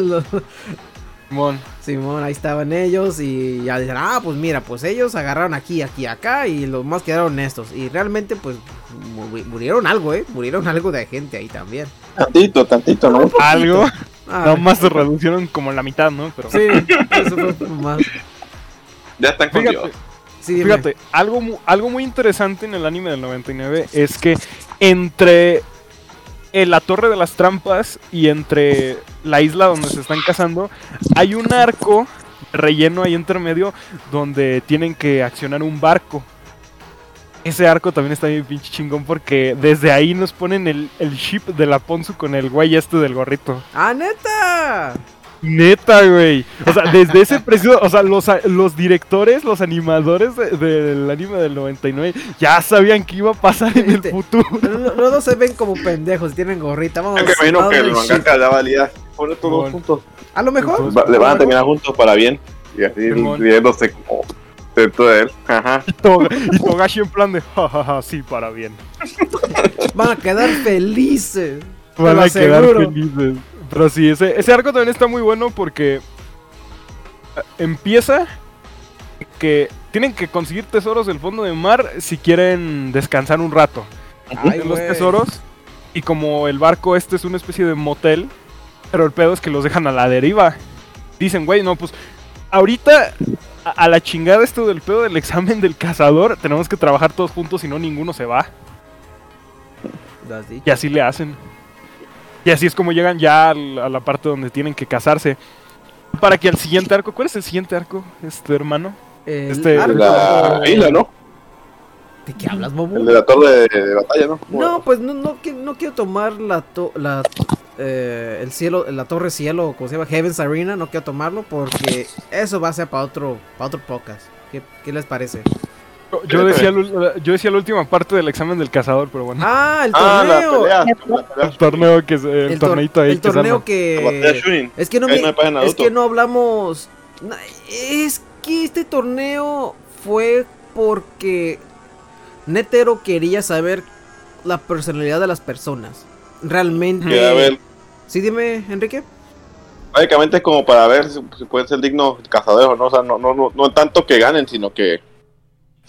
Simón. Simón, ahí estaban ellos y ya dicen, ah, pues mira, pues ellos agarraron aquí, aquí, acá y los más quedaron estos. Y realmente, pues, mu- murieron algo, ¿eh? Murieron algo de gente ahí también. Tantito, tantito, ¿no? Algo. Ah, Nada más se reducieron como la mitad, ¿no? Pero Sí, eso fue más. Ya están con fíjate, Dios. Sí, fíjate, algo, algo muy interesante en el anime del 99 es que entre eh, la Torre de las Trampas y entre la isla donde se están cazando, hay un arco relleno ahí intermedio donde tienen que accionar un barco. Ese arco también está bien pinche chingón porque desde ahí nos ponen el, el ship de la Ponzu con el güey este del gorrito. ¡Ah, neta! Neta, güey. O sea, desde ese preciso, o sea, los, los directores, los animadores de- del anime del 99 ya sabían que iba a pasar en el Este- futuro. Dos se ven como pendejos, tienen gorrita. Vamos, Es que imagino que el mangaka ya valía. Pone todos juntos. A lo mejor. Entonces, Le van a terminar juntos para bien. Y así riéndose como dentro de él. Ajá. Y, y Togashi en plan de, jajaja, sí, para bien. Van a quedar felices. Van a quedar felices. Pero sí, ese, ese arco también está muy bueno porque eh, empieza que tienen que conseguir tesoros del fondo del mar si quieren descansar un rato. Ay, de los tesoros. Y como el barco este es una especie de motel, pero el pedo es que los dejan a la deriva. Dicen, güey, no, pues ahorita a, a la chingada esto del pedo del examen del cazador, tenemos que trabajar todos juntos, si no ninguno se va. Y así le hacen. Y así es como llegan ya al- a la parte donde tienen que casarse. Para que al siguiente arco, ¿cuál es el siguiente arco, este hermano? El Este- arco- La isla, ¿no? ¿De qué hablas, Momo? El de la torre de, de batalla, ¿no? No, pues no, no, no quiero tomar la, to- la eh, el cielo, la torre cielo, como se llama, Heaven's Arena, no quiero tomarlo porque eso va a ser para otro, para otro podcast. ¿Qué, qué les parece? Yo, decía, la- yo decía la última parte del examen del cazador, pero bueno. Ah, el Ah, la torneo. pelea. La pelea. El torneo que es el, el, tor- torneito ahí el torneo que es que no me, es que no hablamos es que este torneo fue porque Netero quería saber la personalidad de las personas. Realmente. Quería ver. Sí, dime, Enrique. Básicamente es como para ver si, si pueden ser dignos cazadores o no. O sea, no, no, no, no tanto que ganen, sino que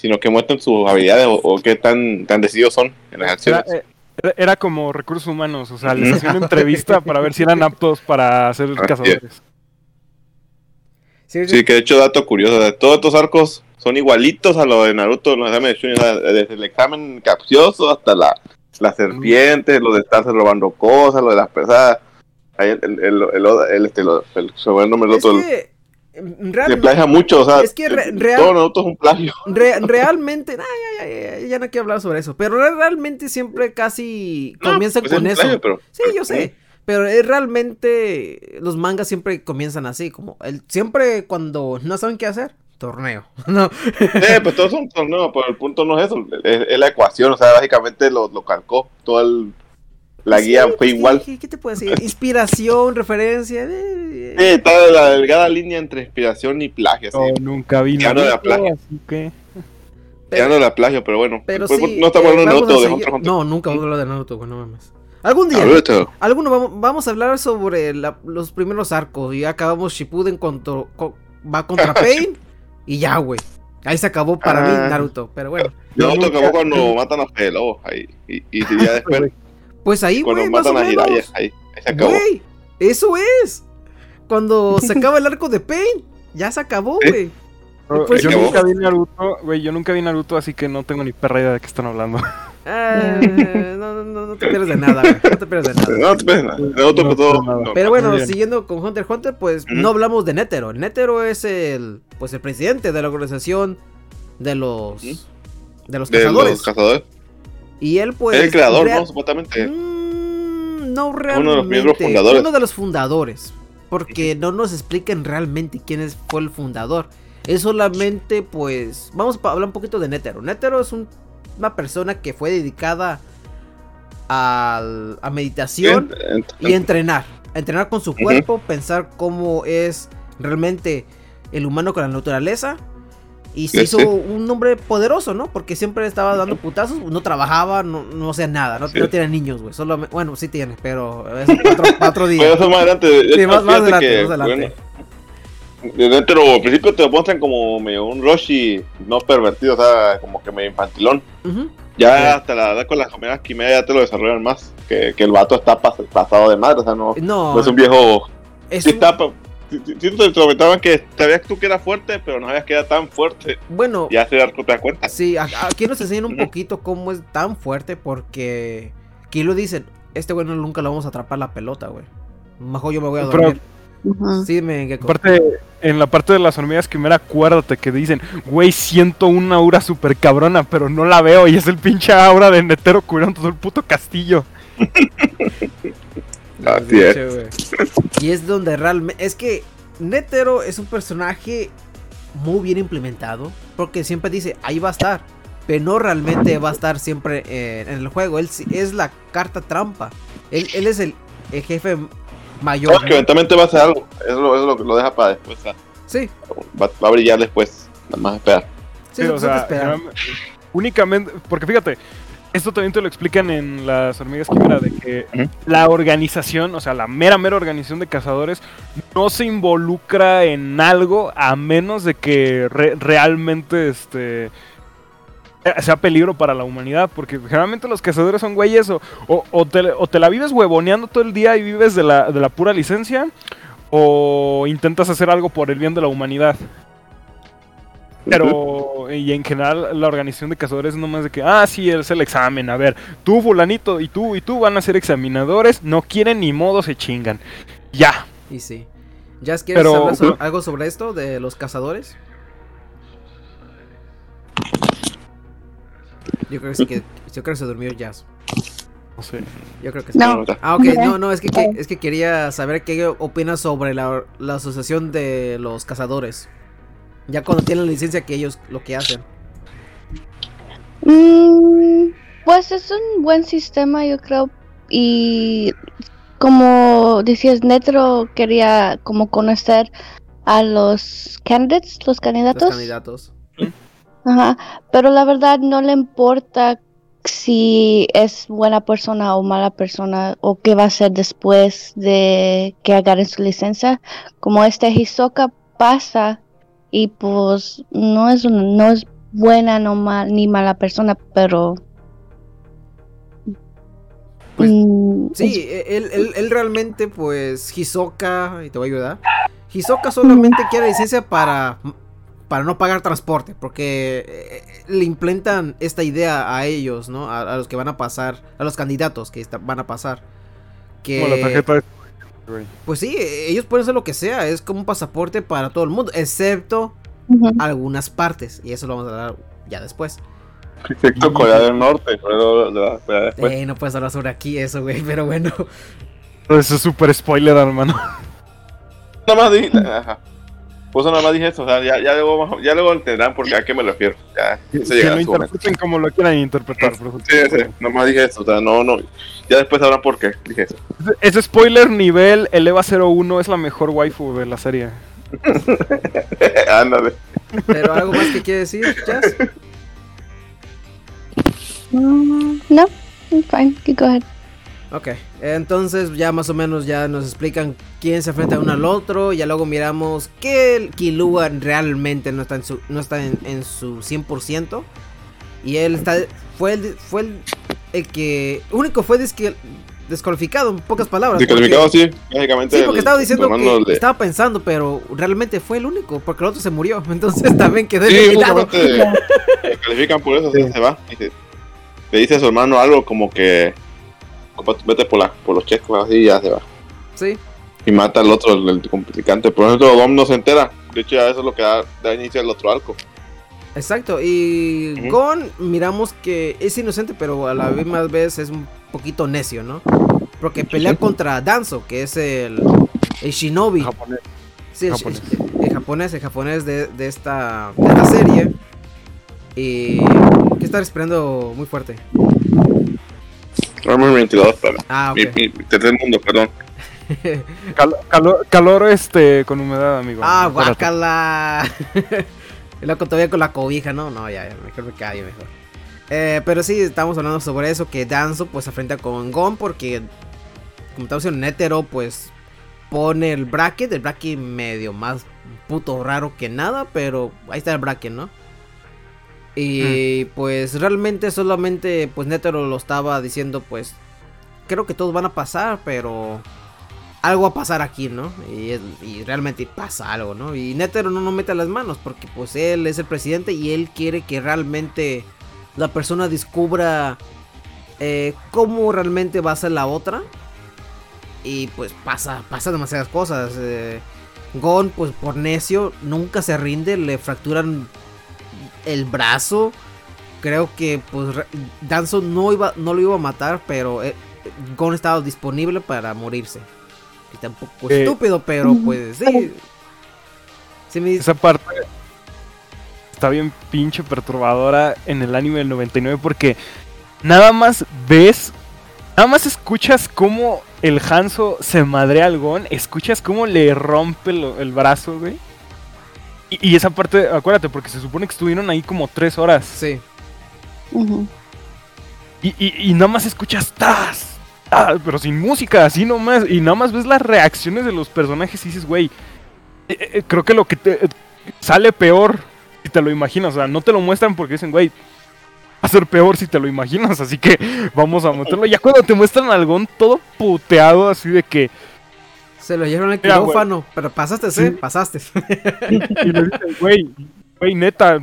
sino que muestren sus habilidades o, o qué tan, tan decididos son en las Era, acciones. eh, era- era como recursos humanos, o sea, les hacían una entrevista para ver si eran aptos para ser es. cazadores. Sí, Sí, que de hecho, dato curioso, de todos estos arcos son igualitos a lo de Naruto, los exámenes de sea, desde el examen capcioso hasta la, la serpiente, lo de estarse robando cosas, lo de las pesadas. Ahí el, el, el, el, el- este, lo- el, el Es otro, el- em, se plagia mucho, o sea, es que re- el- real- todo Naruto es un plagio. re- realmente, nah, ya, ya, ya, ya no quiero hablar sobre eso, pero re- realmente siempre casi comienzan Pues es con un eso. plagio, pero- Sí, yo sé. Pero es realmente los mangas siempre comienzan así, como el, siempre cuando no saben qué hacer, torneo. No. Eh, pues todos son torneos, pero el punto no es eso, es, es la ecuación, o sea, básicamente lo, lo calcó, toda el- la Sí, guía pues, fue ¿qué- igual. ¿qué, qué te puedo decir? Inspiración, referencia. eh, Sí, está la delgada línea entre inspiración y plagio, así. Yo nunca vi Ya no era Naruto, plagio. así que... pero- Tirando la plagio, pero bueno. Pero Pues, sí, no estamos eh, hablando de Naruto, de seguir- Hunter x Hunter. No, nunca vamos a hablar de Naruto, güey, no mames. Algún día, Naruto. alguno vamos, vamos a hablar sobre la- los primeros arcos. Y ya acabamos Shippuden contra, co- va contra Pain. y ya, güey. Ahí se acabó para Ah. mí Naruto. Pero bueno. Naruto nunca- acabó cuando matan a Fede Lobo, ahí. Y, y ya después, Pues ahí, cuando güey, más matan a Jiraiya, ahí, ahí se acabó. Güey, eso es. Cuando se acaba el arco de Pain, ya se acabó, güey. Yo, nunca vi Naruto, güey, yo nunca vi Naruto, así que no tengo ni perra idea de qué están hablando. Ah, no, no, no, no te pierdes de nada, güey. No te pierdes de nada. No te pues, todo. nada. Pero bueno, siguiendo con Hunter x Hunter, pues no hablamos de Netero. Netero es el, pues el presidente de la organización de los, de de los cazadores. Y él, pues, es el creador, ¿no? Supuestamente. Mm, no Uno de realmente. los miembros fundadores. Uno de los fundadores. Porque no nos explican realmente quién es, fue el fundador. Es solamente, pues. Vamos a hablar un poquito de Netero. Netero es un- una persona que fue dedicada al- a meditación Ent- y entrenar. Entrenar con su cuerpo, pensar cómo es realmente el humano con la naturaleza. Y se hizo un hombre poderoso, ¿no? Porque siempre estaba dando putazos, no trabajaba, no, no hacía nada, no, Sí. no tiene niños, güey. Solo, bueno, sí tiene, pero es para otro, otro Pero día. eso más adelante. de Sí, más, más adelante, que, más adelante. bueno, de dentro, al principio te lo muestran como medio un Roshi no pervertido, o sea, como que medio infantilón. Ya Sí. hasta la edad con las comidas quimera ya te lo desarrollan más. Que, que el vato está pas- pasado de madre, o sea, no, No, no es un viejo. es Sí, un- está, te comentaban que sabías tú que era fuerte, pero no sabías que era tan fuerte. bueno, Ya se da te das cuenta. sí, aquí nos enseñan un poquito cómo es tan fuerte porque aquí lo dicen, este güey no, nunca lo vamos a atrapar la pelota, güey. Mejor yo me voy a Pero- dormir. Ujú. Sí, me. Aparte, en la parte de las hormigas quimera, acuérdate que dicen, güey, siento una aura super cabrona, pero no la veo. Y es el pinche aura de Netero cuidando todo el puto castillo. Así es. dicho. Y es donde realmente. Es que Netero es un personaje muy bien implementado. Porque siempre dice, ahí va a estar. Pero no realmente va a estar siempre eh, en el juego. Él es la carta trampa. Él, él es el, el jefe mayor. Sabes que eventualmente va a hacer algo. Eso, lo- eso lo que lo deja para después. Sí, va, va a brillar después. Nada más espera. sí, Sí, o sea, únicamente, porque fíjate, esto también te lo explican en las hormigas quimera, de que la organización, o sea, la mera, mera organización de cazadores, no se involucra en algo a menos de que re- realmente, este eh, sea peligro para la humanidad, porque generalmente los cazadores son güeyes o, o, o te, o te la vives huevoneando todo el día y vives de la, de la pura licencia, o intentas hacer algo por el bien de la humanidad. Pero, y en general, la organización de cazadores no más de que, ah, sí, es el examen. A ver, tú, Fulanito, y tú, y tú van a ser examinadores. No quieren ni modo, se chingan. Ya. Y sí. ¿Jazz quieres Pero- hablar sobre- algo sobre esto de los cazadores? Yo creo que sí que yo creo que se durmió Jazz. No sé. Yo creo que sí. No. Ah, ok, No. no, no, es que, que- es que quería saber qué opinas sobre la, la asociación de los cazadores. Ya cuando tienen licencia que ellos lo que hacen. Mm, pues es un buen sistema, yo creo. Y como decías, Netro quería como conocer a los candidates, los Los candidatos. candidatos. Ajá, pero la verdad no le importa si es buena persona o mala persona o qué va a hacer después de que agarren su licencia. Como este Hisoka pasa y pues no es un- no es buena no mal, ni mala persona, pero Pues, mm, Sí, él, él, él realmente, pues, Hisoka, y te voy a ayudar. Hisoka solamente quiere licencia para, para no pagar transporte, porque eh, le implementan esta idea a ellos, ¿no? A, a los que van a pasar, a los candidatos que van a pasar. Que, Como la tarjeta de... pues sí, ellos pueden hacer lo que sea, es como un pasaporte para todo el mundo, excepto algunas partes, y eso lo vamos a hablar ya después. Excepto Corea del Norte. La- después. Eh, no puedes hablar sobre aquí eso, güey, pero bueno. Eso es súper spoiler, hermano. Nada más dije. Ajá. Por eso nada más dije eso. O sea, ya, ya, luego, ya luego entenderán por qué a qué me refiero. Ya, eso Que lo momento. interpreten como lo quieran interpretar. por Sí, sí, nada más dije eso. O sea, no, no. Ya después sabrán por qué. Dije eso. Ese spoiler nivel, el EVA 01 es la mejor waifu de la serie. Ándale. Pero algo más que quiere decir, Jazz. Mm, no, I'm fine, you go ahead. Ok, entonces ya más o menos ya nos explican quién se enfrenta uno al otro. Ya luego miramos que el Kilua realmente no está en su, no está en, en su 100%. Y él está, fue el, fue el, el que único fue desque- descalificado, en pocas palabras. Descalificado, porque- sí. Básicamente. Sí, porque el- estaba diciendo que estaba pensando, pero realmente fue el único, porque el otro se murió. Entonces también quedó Sí, eliminado. básicamente le califican por eso, así se va. Le dice a su hermano algo como que "Compa, vete por, la, por los checos, así y ya se va. Sí, Y mata al otro, el, el complicante. Por ejemplo, Dom no se entera. De hecho, ya eso es lo que da, da inicio al otro arco. Exacto. Y. Gon, miramos que es inocente, pero a la misma vez es un poquito necio, ¿no? Porque pelea contra Danzo, que es el, el shinobi. Japonés. Sí, el, japonés. el- el japonés, el japonés de, de esta, de esta serie. Y que está respirando muy fuerte. Armor 22, para Ah, mi, ok. mi- mi tercer mundo, perdón. Cal- calor, calor, este con humedad, amigo. Ah, guácala. Y luego todavía con la cobija, no, no, ya, ya mejor me callo mejor. Eh, pero sí, estamos hablando sobre eso, que Danzo pues se enfrenta con Gon porque, como estamos en Netero, pues pone el bracket, el bracket medio más puto raro que nada, pero ahí está el bracket, ¿no? Y pues realmente solamente pues Netero lo estaba diciendo pues creo que todos van a pasar, pero algo a pasar aquí, ¿no? Y, realmente pasa algo, ¿no? Y Netero no nos mete las manos porque pues él es el presidente y él quiere que realmente la persona descubra eh, cómo realmente va a ser la otra. Y pues pasa, pasa demasiadas cosas. eh, Gon, pues por necio, nunca se rinde, le fracturan el brazo. Creo que pues Danzo no, iba, no lo iba a matar, pero eh, Gon estaba disponible para morirse. Y tampoco Eh, estúpido, pero pues sí. Sí me Esa parte está bien pinche perturbadora en el anime del 99 porque nada más ves, nada más escuchas cómo el Hanzo se madrea al Gon, escuchas cómo le rompe lo- el brazo, güey. Y, y esa parte, acuérdate, porque se supone que estuvieron ahí como tres horas. Sí. Y, y- y nada más escuchas ¡tas! Pero sin música, así nomás. Y nada más ves las reacciones de los personajes y dices, güey. eh, eh, creo que lo que te eh, sale peor si te lo imaginas. O sea, no te lo muestran porque dicen, güey. Va a ser peor si te lo imaginas. Así que vamos a meterlo. Ya cuando te muestran algún todo puteado, así de que. Se lo llevaron al quirófano. Pero pasaste, Sí. ¿sí? Pasaste. Y le dicen, güey, güey, neta.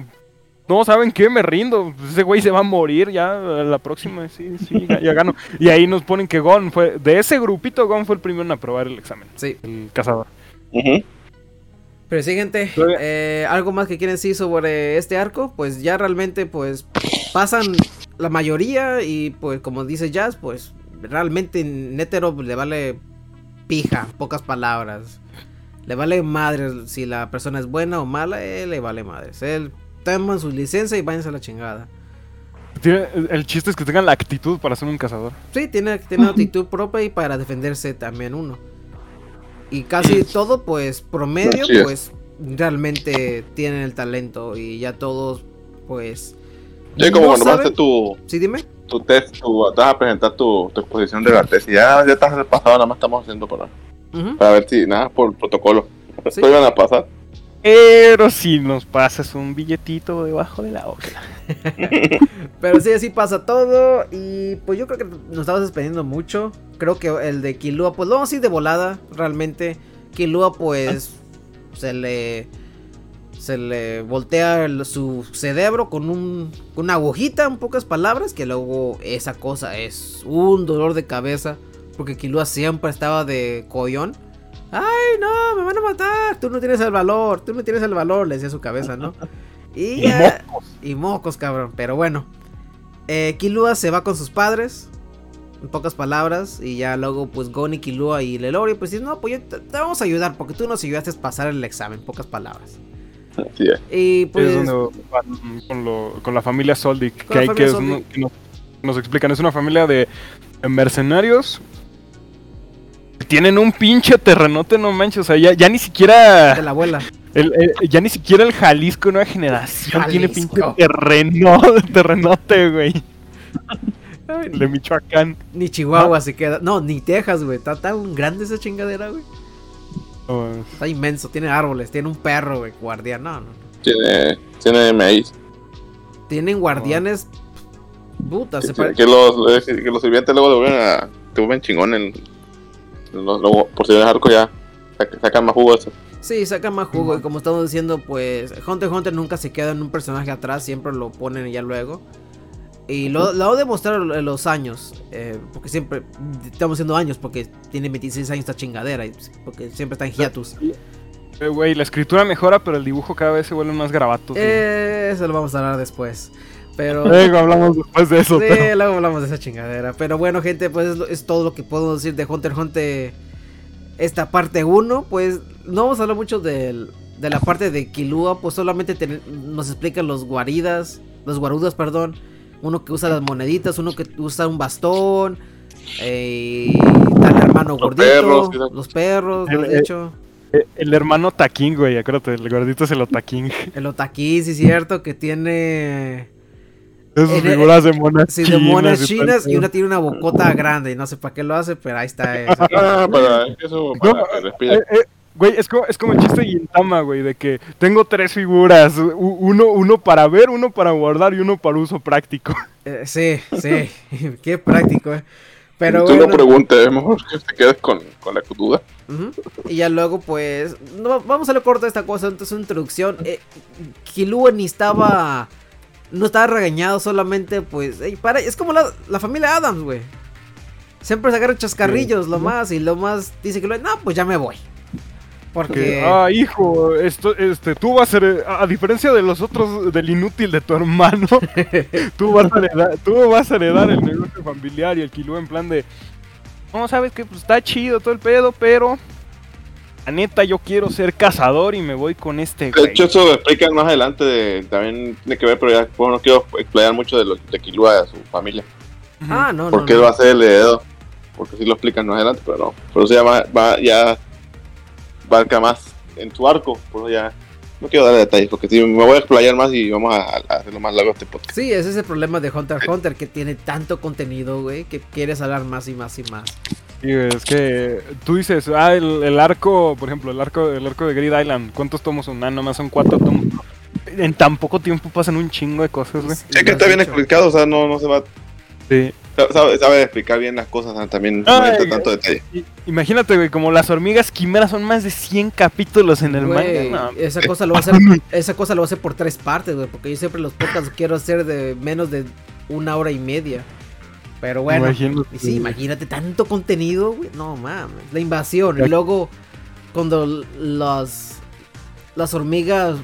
No, ¿saben qué? Me rindo. Ese güey se va a morir ya la próxima. Sí, sí, ya, ya gano. Y ahí nos ponen que Gon fue. De ese grupito, Gon fue el primero en aprobar el examen. sí. El cazador. Ujú. Pero sí, gente, eh, algo más que quieren decir sobre este arco, pues ya realmente pues pasan la mayoría y pues como dice Jazz, pues realmente Netero le vale pija, pocas palabras. Le vale madre si la persona es buena o mala, él le vale madres. Él toma su licencia y váyanse a la chingada. Tiene- el chiste es que tengan la actitud para ser un cazador. Sí, tiene, tiene actitud propia y para defenderse también uno. Y casi todo, pues, promedio, pues, realmente tienen el talento y ya todos, pues... Sí, como no cuando saben- tu, Sí, dime. tu test, tu, te vas a presentar tu, tu exposición de la tesis. Ya, ya estás pasado, nada más estamos haciendo para, para ver si, nada, por protocolo. Sí. Esto iban a pasar. Pero si nos pasas un billetito debajo de la hoja. Pero sí, así pasa todo. Y pues yo creo que nos estamos despediendo mucho. Creo que el de Kilua, pues lo vamos a ir de volada, realmente. Kilua, pues, se le... Se le voltea su cerebro con, un, una agujita, en pocas palabras, que luego esa cosa es un dolor de cabeza. Porque Kilua siempre estaba de collón. Ay, no, me van a matar. Tú no tienes el valor, tú no tienes el valor, le decía su cabeza, ¿no? Y, ya- y mocos, cabrón. Pero bueno. Eh, Kilua se va con sus padres. En pocas palabras. Y ya luego, pues Gon y Kilua y Lelorio, pues dicen, no, pues yo te, te vamos a ayudar. Porque tú nos ayudaste a pasar el examen. En pocas palabras. Así es. Y pues. es donde van con, lo- con la familia Soldic. Que la hay familia que, Soldic. uno- que nos, nos explican. Es una familia de, de mercenarios. Tienen un pinche terrenote, no manches. O sea, ya, ya ni siquiera. De la abuela. El- el- ya ni siquiera el Jalisco nueva generación tiene pinche terreno, terrenote, güey. De Michoacán. Ni Chihuahua se queda. No, ni Texas, güey. Está tan grande esa chingadera, güey. Oh, Está inmenso. Tiene árboles. Tiene un perro, güey. Guardián. No, no. Tiene, tiene maíz. Tienen guardianes. Puta, se Que, pare- que los, que los sirvientes luego te vuelven a. Te vuelven chingón en. Los- luego, por si eres arco ya. saca- Sacan más jugo eso. Sí, saca más jugo. Y como estamos diciendo, pues Hunter x Hunter nunca se queda en un personaje atrás, siempre lo ponen ya luego. Y lo, lo ha demostrado en los años. eh, porque siempre. Estamos haciendo años porque tiene 26 años esta chingadera. y- Porque siempre está en hiatus. eh, Güey, la escritura mejora, pero el dibujo cada vez se vuelve más gravato. Eh, eso lo vamos a hablar después. Pero. Luego hablamos después de eso. Sí, pero- luego hablamos de esa chingadera. Pero bueno, gente, pues es, todo lo que puedo decir de Hunter Hunter. Esta parte 1, pues no vamos a hablar mucho del- de la parte de Kilua, pues solamente nos explican los guaridas, los guarudas, perdón. Uno que usa las moneditas, uno que usa un bastón. Eh, tal hermano Los gordito, perros, los perros, lo has El- el- dicho. Eh, el hermano Taquín, güey, acuérdate, el gordito es el Otaquín. El Otaquín, sí, cierto, que tiene. Esas el- figuras de monas Sí, de monas chinas y una tiene una bocota grande y no sé para qué lo hace, pero ahí está eso. Ah, para eso, No, para que respire. Eh, eh, Güey, es como, es como el chiste de Gintama, güey, de que tengo tres figuras, uno, uno para ver, uno para guardar y uno para uso práctico. Eh, sí, sí, qué práctico, eh. Pero Tú no bueno, preguntes, es mejor que te quedes con, con la duda. y ya luego pues, no, vamos a lo corto de esta cosa, entonces una introducción. Eh, ni estaba, no estaba regañado solamente, pues, para, es como la, la familia Adams, güey. Siempre se agarran chascarrillos, lo más, y lo más dice que lo, no, pues ya me voy. Porque... Que, ah, hijo, esto, este, tú vas a ser, a diferencia de los otros, del inútil de tu hermano, tú vas a heredar, tú vas a heredar el negocio familiar y el kilo en plan de, no, sabes que pues está chido todo el pedo, pero la neta yo quiero ser cazador y me voy con este De güey. hecho, eso lo explican más adelante. de- también tiene que ver, pero ya bueno, no quiero explayar mucho de, lo, de Killua y de su familia. Ah, no, no, Porque no. él va a ser el heredero. Porque sí lo explican más adelante, pero no. Pero eso ya va, va- ya barca más en su arco. Por eso ya no quiero darle detalles, porque si me voy a explayar más y vamos a, a hacerlo más largo este podcast. Sí, ese es el problema de Hunter x Hunter, que tiene tanto contenido, güey, que quieres hablar más y más y más. Sí, es que tú dices, ah, el, el arco, por ejemplo, el arco, el arco de Grid Island, ¿cuántos tomos son? Ah, nomás son cuatro tomos. En tan poco tiempo pasan un chingo de cosas, güey. Sí, que está bien explicado, o sea, no, no se va. Sí. Sabe, sabe explicar bien las cosas, también no tanto detalle. I- Imagínate, güey, como las hormigas quimeras son más de 100 capítulos en el Güey, manga. No, esa cosa lo va a hacer, esa cosa lo va a hacer por tres partes, güey, porque yo siempre los podcasts quiero hacer de menos de una hora y media. Pero bueno, Imagínate, y sí, imagínate tanto contenido, güey, no mames, la invasión y luego cuando las las hormigas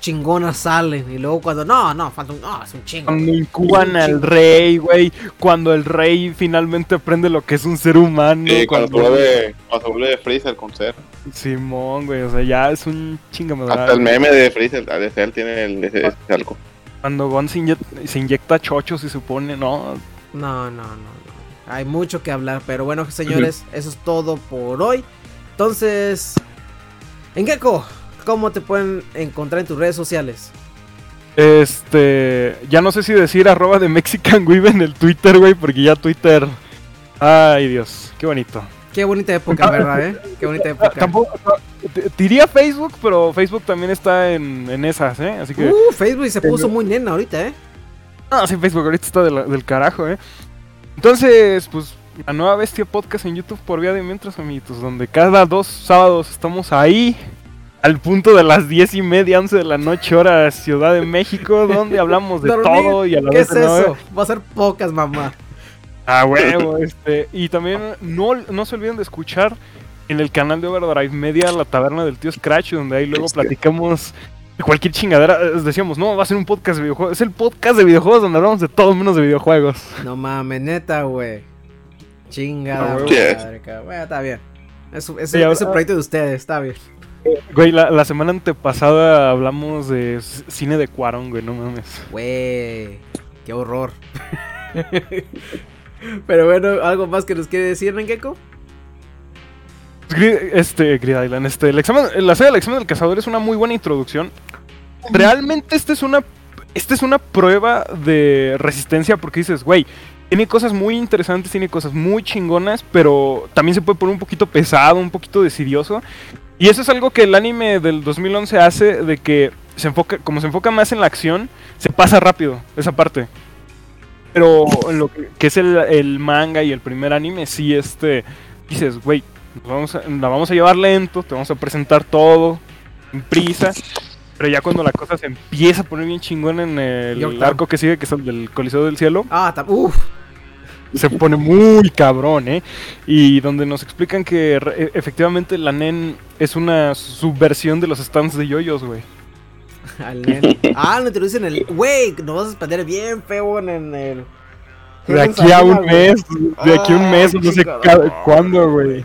chingonas salen y luego cuando no, no, falta un, no, es un chingo. Cuando incuban al rey, güey. Cuando el rey finalmente aprende lo que es un ser humano. Sí, cuando, se vuelve, cuando vuelve Freezer con Ser. Simón, güey. O sea, ya es un chingamadral. Hasta el meme de Freezer, de Cell tiene el, ese, ese algo. Cuando Gon se, inyec- se inyecta chochos y se supone, no. No, no, no, no. Hay mucho que hablar, pero bueno, señores, eso es todo por hoy. Entonces, Engeko, ¿cómo te pueden encontrar en tus redes sociales? Este. Ya no sé si decir arroba de Mexican Weave en el Twitter, güey. Porque ya Twitter. Ay, Dios. Qué bonito. Qué bonita época, ¿verdad, eh? Qué bonita época. Tampoco. Diría Facebook, pero Facebook también está en, en esas, ¿eh? Así que. Uh, Facebook se puso muy nena ahorita, ¿eh? Ah, sí, Facebook ahorita está de la- del carajo, ¿eh? Entonces, pues, la nueva Bestia Podcast en YouTube por vía de mientras, amiguitos, donde cada dos sábados estamos ahí, al punto de las diez y media, once de la noche, hora Ciudad de México, donde hablamos de Dormir, todo y a la ¿Qué vez es nueve. eso? Va a ser pocas, mamá. Ah, huevo, este. Y también no, no se olviden de escuchar en el canal de Overdrive Media la taberna del tío Scratch, donde ahí luego platicamos cualquier chingadera. Eh, Decíamos, no, va a ser un podcast de videojuegos. Es el podcast de videojuegos donde hablamos de todo menos de videojuegos. No mames, neta, güey. Chingada, Ah, madre. Bueno, está bien. Es, es, Sí, es ahora- un proyecto de ustedes, está bien. Güey, la, la semana antepasada hablamos de cine de Cuarón, güey, no mames. Güey, qué horror. Pero bueno, ¿algo más que nos quiere decir, Nengeko? Grid- Este, Grid Island, este, el examen, la serie del examen del cazador es una muy buena introducción. Realmente esta es una, esta es una prueba de resistencia porque dices, güey, tiene cosas muy interesantes, tiene cosas muy chingonas, pero también se puede poner un poquito pesado, un poquito decidioso. Y eso es algo que el anime del 2011 hace de que se enfoca, como se enfoca más en la acción, se pasa rápido esa parte. Pero lo que, que es el, el manga y el primer anime, sí, este, dices, güey, vamos a- la vamos a llevar lento, te vamos a presentar todo, en prisa. Pero ya cuando la cosa se empieza a poner bien chingón en el arco que sigue, que es el del Coliseo del Cielo, Ah, uff. se pone muy cabrón, ¿eh? Y donde nos explican que re- e- efectivamente la NEN es una subversión de los stands de yoyos, güey. Al nene. Ah, lo introducen el. Güey, nos vas a expandir bien feo en, el. De aquí a un mes, de aquí a un mes, no sé cuándo, güey.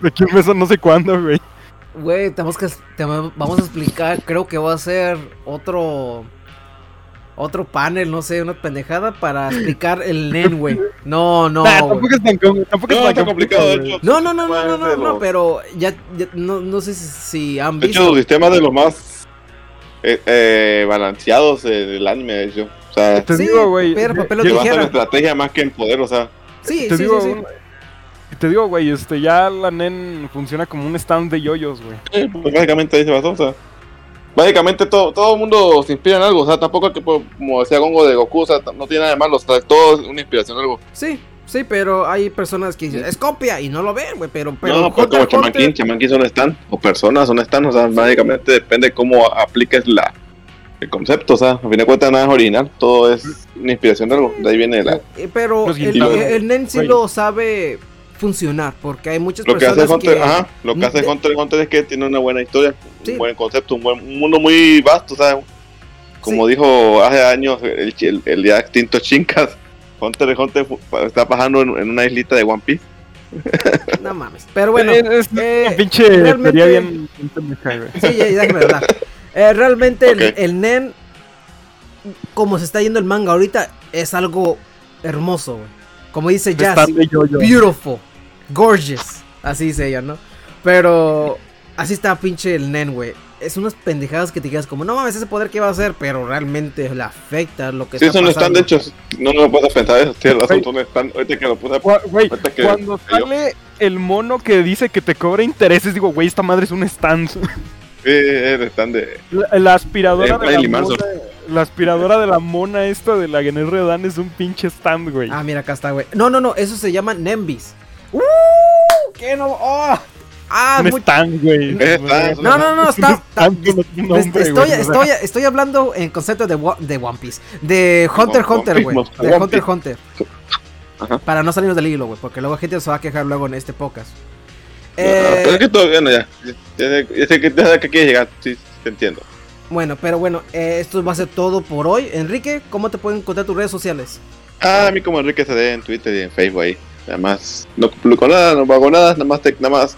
De aquí un mes no sé cuándo, güey. Güey, tenemos que. te va- vamos a explicar. Creo que va a ser otro. otro panel, no sé, una pendejada para explicar el NEN, güey. No, no. Nah, tampoco es tan, es tan complicado, de güey. hecho. No, no, no, no, no, no, no, pero ya, ya- no, no sé si, si han De hecho, visto. los sistemas de los más eh, eh, balanceados del anime, de hecho. O sea, Te Sí, digo, güey. pero papel o tijera. estrategia más que en poder, o sea. Sí, te sí, digo, sí, sí. Te digo, güey, este, ya la NEN funciona como un stand de yoyos, güey. eh, pues básicamente ahí se basó, o sea. Básicamente todo, todo el mundo se inspira en algo, o sea, tampoco es que, pues, como decía Gongo de Goku, o sea, no tiene nada de malo, o sea, todo es una inspiración en algo. Sí, sí, pero hay personas que dicen, es copia y no lo ven, güey, pero, pero no, pues como Chamanquín, Chamanquín son stand, o personas son stand, o sea, básicamente depende cómo apliques la, el concepto, o sea, a fin de cuentas nada es original, todo es una inspiración de algo, de ahí viene la, pero Los el, el- el NEN sí lo sabe funcionar, porque hay muchas Lo que hace personas Hunter, que... ajá, lo que hace Hunter Hunter es que tiene una buena historia, Sí. un buen concepto, un, buen, un mundo muy vasto, ¿sabes? Como Sí. dijo hace años el, el, el ya extinto Chinkas, Hunter Hunter está pasando en, en una islita de One Piece. No mames, pero bueno, Es, eh, una pinche realmente- bien, sí, ya, ya. Eh, realmente el- el, NEN, como se está yendo el manga ahorita, es algo hermoso, güey. Como dice Jazz, beautiful, gorgeous, así dice ella, ¿no? Pero así está pinche el NEN, güey. Es unas pendejadas que te quedas como, no mames, ese poder que va a hacer, pero realmente le afecta lo que Sí, está eso no están, pasando. de hecho, no me puedo pensar eso, tío, el asunto no están, ahorita que lo puse a Güey, que cuando sale el mono que dice que te cobra intereses, digo, güey, esta madre es un stand. Sí, el stand de... La, la aspiradora de la mona, la aspiradora de la mona esta de la Guerrero Dan es un pinche stand, güey. Ah, mira, acá está, güey. No, no, no, eso se llama Nembis. ¿Qué no? ¡Oh! Ah, un muy- stand, güey. No, no, no, está. estoy, estoy, hablando en concepto de, de One Piece. De Hunter Hunter, güey. One De Hunter Hunter. Ajá. Para no salirnos del hilo, güey. Porque luego gente se va a quejar luego en este podcast. No, pero es Eh, que todavía no, ya. Ya sé que quieres llegar, sí, te entiendo. bueno, pero bueno, eh, esto va a ser todo por hoy. Enrique, ¿cómo te pueden encontrar tus redes sociales? Ah, a mí como Enrique CD en Twitter y en Facebook ahí. Nada más, no publico nada, no hago nada, nada más, te- nada más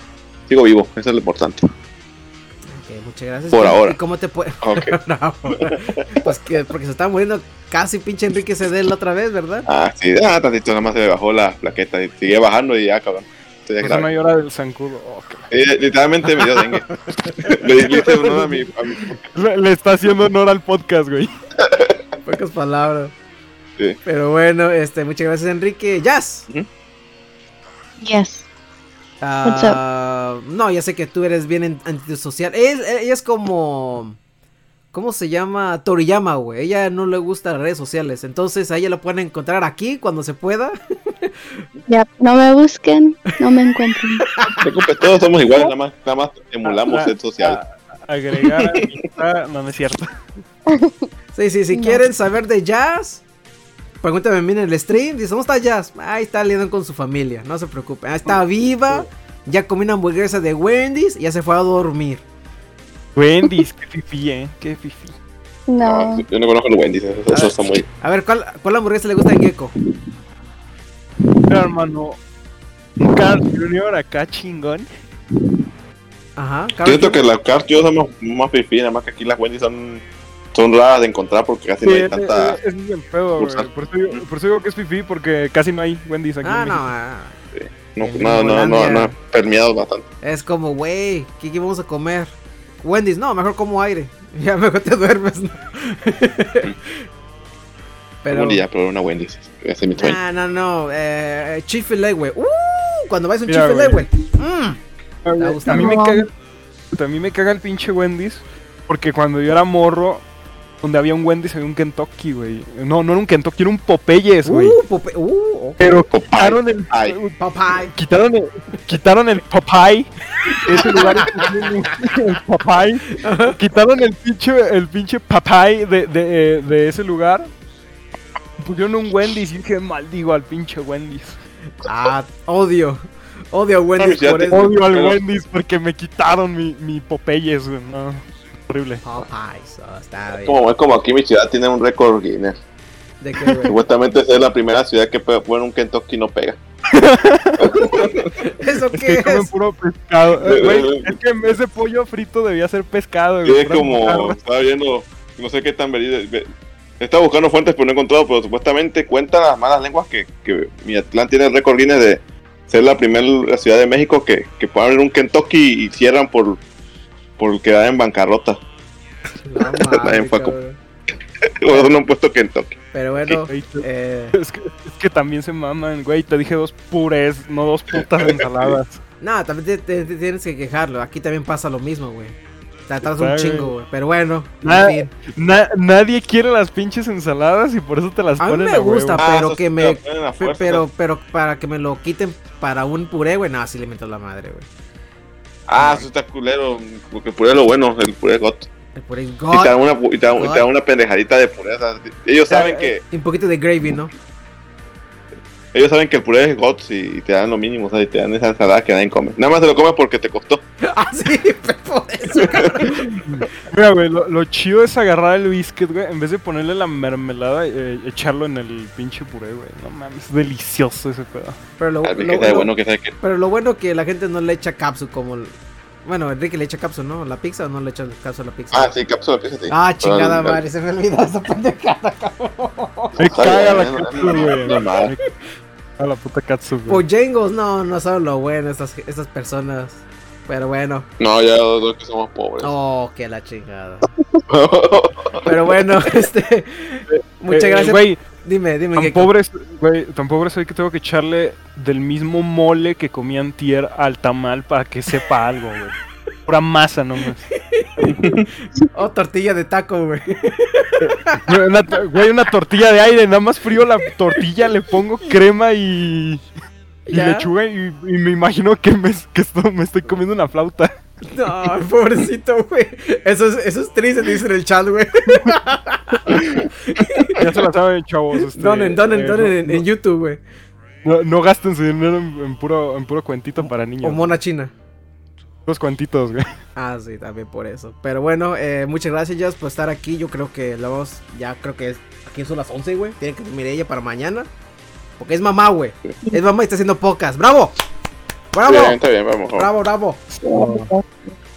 sigo vivo, eso es lo importante. Ok, muchas gracias. Por ¿Y- ahora. ¿Y cómo te pueden.? Ok. no, pues que porque se está muriendo casi pinche Enrique CD la otra vez, ¿verdad? Ah, sí, ah, tantito, nada más se me bajó la plaqueta y sigue bajando y ya, cabrón. Ya no grave. hay hora del zancudo. Oh, Eh, literalmente me dio dengue. le, le hice honor a mi, a mi- le, le está haciendo honor al podcast, güey. Pocas palabras. Sí. Pero bueno, este, muchas gracias Enrique. Jazz. Yes. Ah, no, ya sé que tú eres bien en- antisocial. Ella es como. ¿Cómo se llama? Toriyama, güey. Ella no le gusta las redes sociales. Entonces a ella la pueden encontrar aquí cuando se pueda. Ya, no me busquen, no me encuentren. Todos somos iguales, nada más, nada más emulamos Ah, el social. a- agregar a no, no es cierto. Sí, sí, si No. quieren saber de Jazz, pregúntame a mí en el stream. Dice, ¿cómo está Jazz? Ahí está lidiando con su familia. No se preocupe. Ahí está viva. Ya comió una hamburguesa de Wendy's y ya se fue a dormir. Wendy's, qué fifi, eh. Qué fifi. No, yo no conozco el Wendy's, eso, eso está muy... A ver, ¿cuál, cuál hamburguesa le gusta a Gecko? Pero, hermano, un Carl Jr. acá chingón. Ajá. Siento que las Cars yo son más, más fifí, nada más que aquí las Wendy's son, son raras de encontrar porque casi no Sí, hay ese- tanta... es el pedo. Por eso, digo, por eso digo que es fifi, porque casi no hay Wendy's aquí. Ah, en no. Ah, No, en no, no, no, no, permeado bastante. Es como, güey, ¿qué, qué vamos a comer? Wendy's, no, mejor como aire. Ya mejor te duermes. ¿no? Algún día probar una Wendy's, ese es mi sueño. Ah, no, no. Eh, Chick-fil-A, güey. Uh, cuando vais a un Mira, Chick-fil-A, güey. Mm. A Me gusta. mí me No. caga, a mí me caga el pinche Wendy's, porque cuando yo era morro, donde había un Wendy's había un Kentucky, güey. No, no era un Kentucky, era un Popeyes, güey. Uh, Pope- uh. Pero Popeye. quitaron el, Ay. Popeye. quitaron el, quitaron el Popeye, ese lugar el Popeye, quitaron el pinche, el pinche Popeye de, de, eh, de ese lugar, pusieron un Wendy's y dije, maldigo al pinche Wendy's. Ah, odio. Odio a Wendy's por eso. Odio al Wendy's porque me quitaron mi, mi Popeyes, güey, no, horrible. Popeyes, oh, está bien. Como, es como aquí mi ciudad tiene un récord Guinness. ¿De qué? Supuestamente es la primera ciudad que puede poner un Kentucky y no pega. ¿Eso Es qué que comen es? puro pescado. Es que ese pollo frito debía ser pescado. Y güey, es como, estaba viendo, no sé qué tan verídico, Estaba buscando fuentes, pero no he encontrado. Pero supuestamente cuentan las malas lenguas que, que Miatlán tiene el récord Guinness de ser la primera ciudad de México que, que puede abrir un Kentucky y cierran por, por quedar en bancarrota. No mames, fue. Luego no han puesto Kentucky. Pero bueno, eh, Es que, es que también se maman, güey. Te dije dos purés, no dos putas ensaladas. nada, también te, te- te tienes que quejarlo. Aquí también pasa lo mismo, güey. Te atrasas un chingo, güey. Pero bueno, Nada- en fin. Na- nadie quiere las pinches ensaladas y por eso te las A mí ponen me huevo. gusta, Ah, pero que me. Pero, pero para que me lo quiten para un puré, güey, no, sí le meto la madre, güey. Ah, eso está culero. Porque el puré es lo bueno, el puré got. El puré es Y te dan una, y te dan, y te dan una pendejadita de puré. o sea, ellos saben que Y un poquito de gravy, ¿no? Ellos saben que el puré es got y, y te dan lo mínimo, o sea, y te dan esa ensalada que nadie come. Nada más te lo comes porque te costó. ah, sí, por eso. Mira, güey, lo, lo chido es agarrar el biscuit, güey. En vez de ponerle la mermelada, eh, echarlo en el pinche puré, güey. No mames, es delicioso ese pedo. Pero lo, lo- bueno que sabe que. pero lo bueno que la gente no le echa capsu como. Bueno, Enrique le echa capsu, ¿no? ¿La pizza o no le echa capsu a la pizza? Ah, sí, cápsula, fíjate. Ah, chingada Pero el- madre, se me olvidó esa pendejada. Me Está caga la no, güey. Me caga la puta güey. Pojengos, no, no son lo bueno estas, estas personas. Pero bueno. No, ya los dos que somos pobres. Oh, que la chingada. Pero bueno, este. Muchas Eh, gracias. Güey, dime, dime tan qué. pobre, soy- güey, tan pobre soy que tengo que echarle del mismo mole que comían tier al tamal para que sepa algo, güey. Pura masa nomás. Oh, tortilla de taco, güey. Güey, Una, to- güey, una tortilla de aire, nada más frío la tortilla, le pongo crema y, y ¿Ya? lechuga y, y me imagino que, me, que esto- me estoy comiendo una flauta. No, pobrecito, güey. Eso es, eso es triste, dice en el chat, güey. Ya se la saben, chavos. este, Donen, donen, eh, donen no- en, en YouTube, güey. No, no gasten su dinero en, en puro, en puro cuentito para O niños. mona china. Los cuentitos, güey. Ah, sí, también por eso. Pero bueno, eh, muchas gracias, Jazz, por estar aquí. Yo creo que la vamos, ya creo que es, aquí son las 11, güey. Tiene que dormir ella para mañana. Porque es mamá, güey. Es mamá y está haciendo pocas. ¡Bravo! ¡Bravo! Bien, está bien, vamos. ¡Bravo, bravo!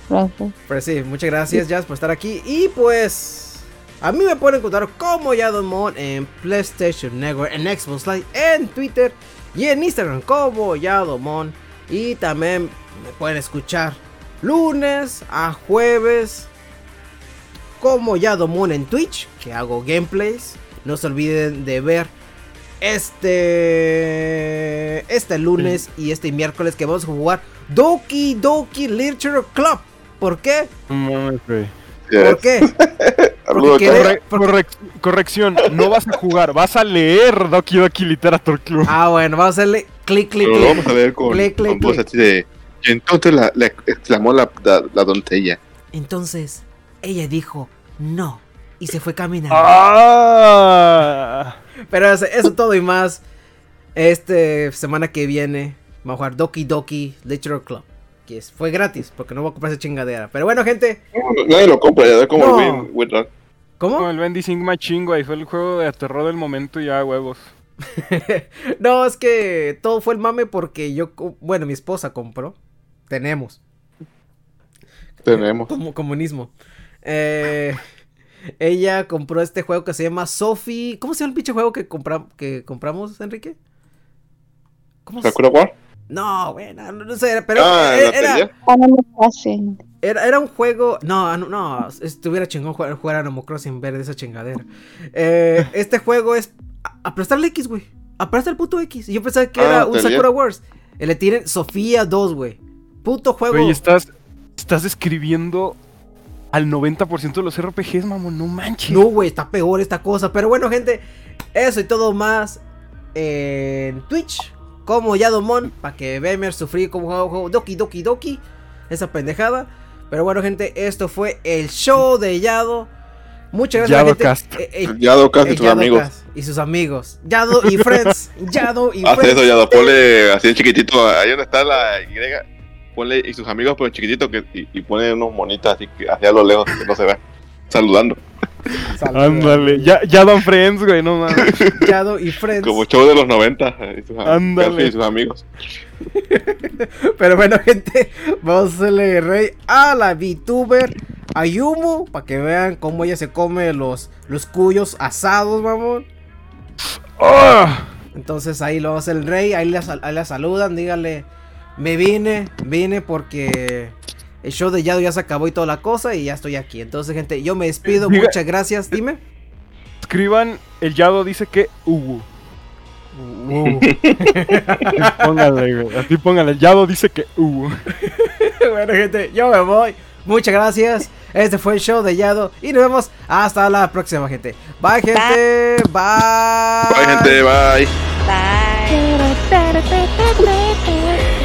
Gracias. Pero sí, muchas gracias, Jazz, por estar aquí. Y pues, a mí me pueden encontrar como Yadomon en PlayStation Network, en Xbox Live, en Twitter y en Instagram como Yadomon. Y también me pueden escuchar lunes a jueves como Yadomon en Twitch, que hago gameplays. No se olviden de ver este este lunes y este miércoles que vamos a jugar Doki Doki Literature Club. ¿Por qué? No. ¿Por qué? Saludos, Porque cabrón. Corre- correc- corrección, no vas a jugar, vas a leer Doki Doki Literature Club. Ah, bueno, vamos a hacerle clic, clic, Pero lo vamos clic. a ver con, Clic, clic, con voz clic. así de. Entonces la, la exclamó la, la, la doncella. Entonces, ella dijo no y se fue caminando. Ah. Pero eso, eso todo y más. Este semana que viene vamos a jugar Doki Doki Literature Club. Que es- fue gratis porque no voy a comprar esa chingadera. Pero bueno, gente, No, Nadie lo compra, ya es como No. el Win- Win- Como ¿cómo? el Bendy Sing Machine, güey. Fue el juego de terror del momento y ya, huevos. no, es que todo fue el mame porque yo, bueno, mi esposa compró. Tenemos. Tenemos. Como comunismo. Eh, ella compró este juego que se llama Sophie. ¿Cómo se llama el pinche juego que, compra- que compramos, Enrique? ¿Cómo se ¿Sakura War? No, güey, no, sé, pero Ah, era, era, era- era un juego. No, no, no, estuviera chingón jugar, jugar Animal Crossing de esa chingadera. Eh, este juego es a- aplastarle X, güey. Aplastar el puto X. Y yo pensaba que Ah, era un ¿te Sakura Wars. Eh, Le tienen Sofía 2, güey. Puto juego. Güey, estás, estás describiendo al 90% de los RPGs, mamón. No manches. No, güey, está peor esta cosa. Pero bueno, gente, eso y todo más en Twitch. Como Yadomon, para que vean sufrir como juego, juego Doki Doki Doki. Esa pendejada. Pero bueno, gente, esto fue el show de Yado. Muchas gracias. Yadocast. Eh, eh, Yado casi eh, tus amigos. Yadocast Y sus amigos. Yado y Friends. Yado y Hace Friends. eso, Yado. Ponle así en chiquitito. Ahí donde está la Y. Ponle y sus amigos, pero en chiquitito. Que, y, y pone unos monitas así que hacia lo lejos que no se vea. Saludando. Ándale, ya, ya dan friends, güey, no mames. Yado y Friends. Como show de los 90. Y sus, Ándale. Y sus amigos. Pero bueno, gente, vamos a hacerle rey a la VTuber, Ayumu, para que vean cómo ella se come los, los cuyos asados, mamón. ¡Ah! Entonces ahí lo hace el rey, ahí le, sal- ahí le saludan, díganle, me vine, vine porque el show de Yado ya se acabó y toda la cosa y ya estoy aquí. Entonces, gente, yo me despido, Diga- muchas gracias, dime. Escriban, el Yado dice que Hugo. Póngale, güey. Así póngale. El Yado dice que Hugo. bueno, gente, yo me voy. Muchas gracias. Este fue el show de Yado y nos vemos hasta la próxima, gente. Bye, gente. Bye. Bye, gente, bye. Bye.